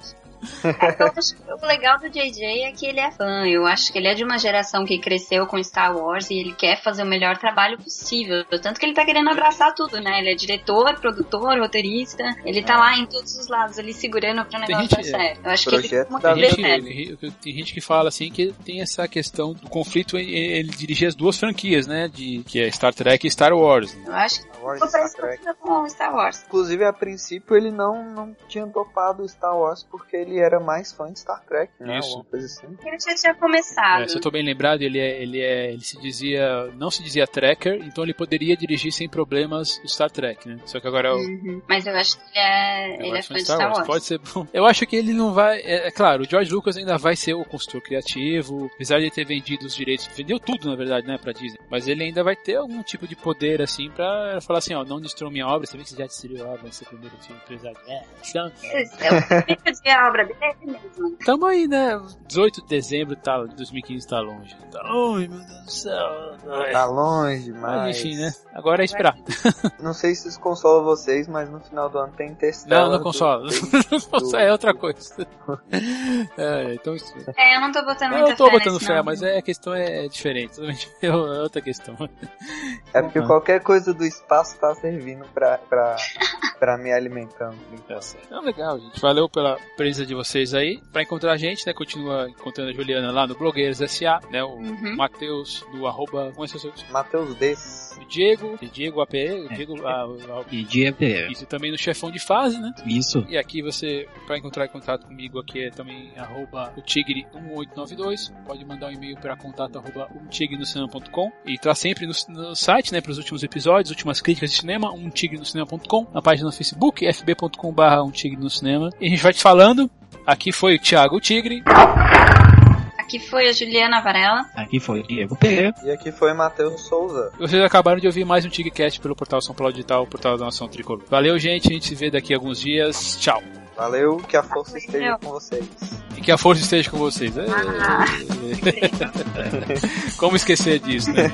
acho que o legal do JJ é que ele é fã. Eu acho que ele é de uma geração que cresceu com Star Wars e ele quer fazer o melhor trabalho possível. Tanto que ele tá querendo abraçar tudo, né? Ele é diretor, produtor, roteirista. Ele tá lá em todos os lados, ali segurando pro Tem negócio dar certo. Eu acho que ele tem coisa gente, tem gente que fala assim que tem essa questão do conflito em ele dirigir as duas franquias, né? De, que é Star Trek e Star Wars. né? Eu acho que Wars, Star Trek. com Star Wars. Inclusive, a princípio, ele não, não tinha topado Star Wars porque ele era mais fã de Star Trek, né? Isso. Coisa assim. Ele já tinha começado. É, se eu tô bem lembrado, ele é, ele é, ele se dizia, não se dizia Trekker, então ele poderia dirigir sem problemas o Star Trek, né? Só que agora é o Uhum. Mas eu acho que ele é, ele é fã de Star Wars. Pode ser bom. Eu acho que ele não vai. É, é claro, o George Lucas ainda vai ser o consultor criativo, apesar de ter vendido os direitos, vendeu tudo na verdade, né, pra Disney. Mas ele ainda vai ter algum tipo de poder assim pra falar assim, ó, não destruiu minha obra. Você vê que você já destruiu a obra, ser o primeiro filme empresário. É, então, Esse É o primeiro dia a obra é mesmo. tamo aí, né? 18 de dezembro tá, 2015 tá longe. Tá longe, meu Deus do céu. Tá longe, Mas mas... enfim, né? Agora é esperar. Não sei se isso consola vocês, mas no final do ano tem Interstellar. Não, não do- consola. Não consola, é outra coisa. É, então isso. É, eu não tô botando muita Eu tô fé botando fé, não. mas é, a questão é diferente. É outra questão. É porque qualquer coisa do espaço tá servindo pra, pra pra me alimentando. Então, legal, gente. Valeu pela presença de vocês aí. Para encontrar a gente, né? Continua encontrando a Juliana lá no Blogueiros SA, né? O uhum. Matheus do arroba. Como é seu Matheus Des. O Diego, e Diego AP, é. Diego, a, a, e Diego AP. Isso também no chefão de fase, né? Isso. E aqui você, para encontrar contato comigo aqui é também arroba o Tigre 1892. Pode mandar um e-mail para contato arroba umtigrenocinema.com e tá sempre no, no site, né? Para os últimos episódios, últimas críticas de cinema, umtigrenocinema.com, na página no Facebook, fb.com barra um. E a gente vai te falando, Aqui foi o Thiago o Tigre. Aqui foi a Juliana Varela. Aqui foi Diego Pereira. E aqui foi Matheus Souza. E Vocês acabaram de ouvir mais um Tigrecast pelo portal São Paulo Digital, o portal da Nação Tricolor. Valeu, gente. A gente se vê daqui a alguns dias. Tchau. Valeu, que a força esteja Valeu. com vocês. E que a força esteja com vocês. Ah, Como esquecer disso, né?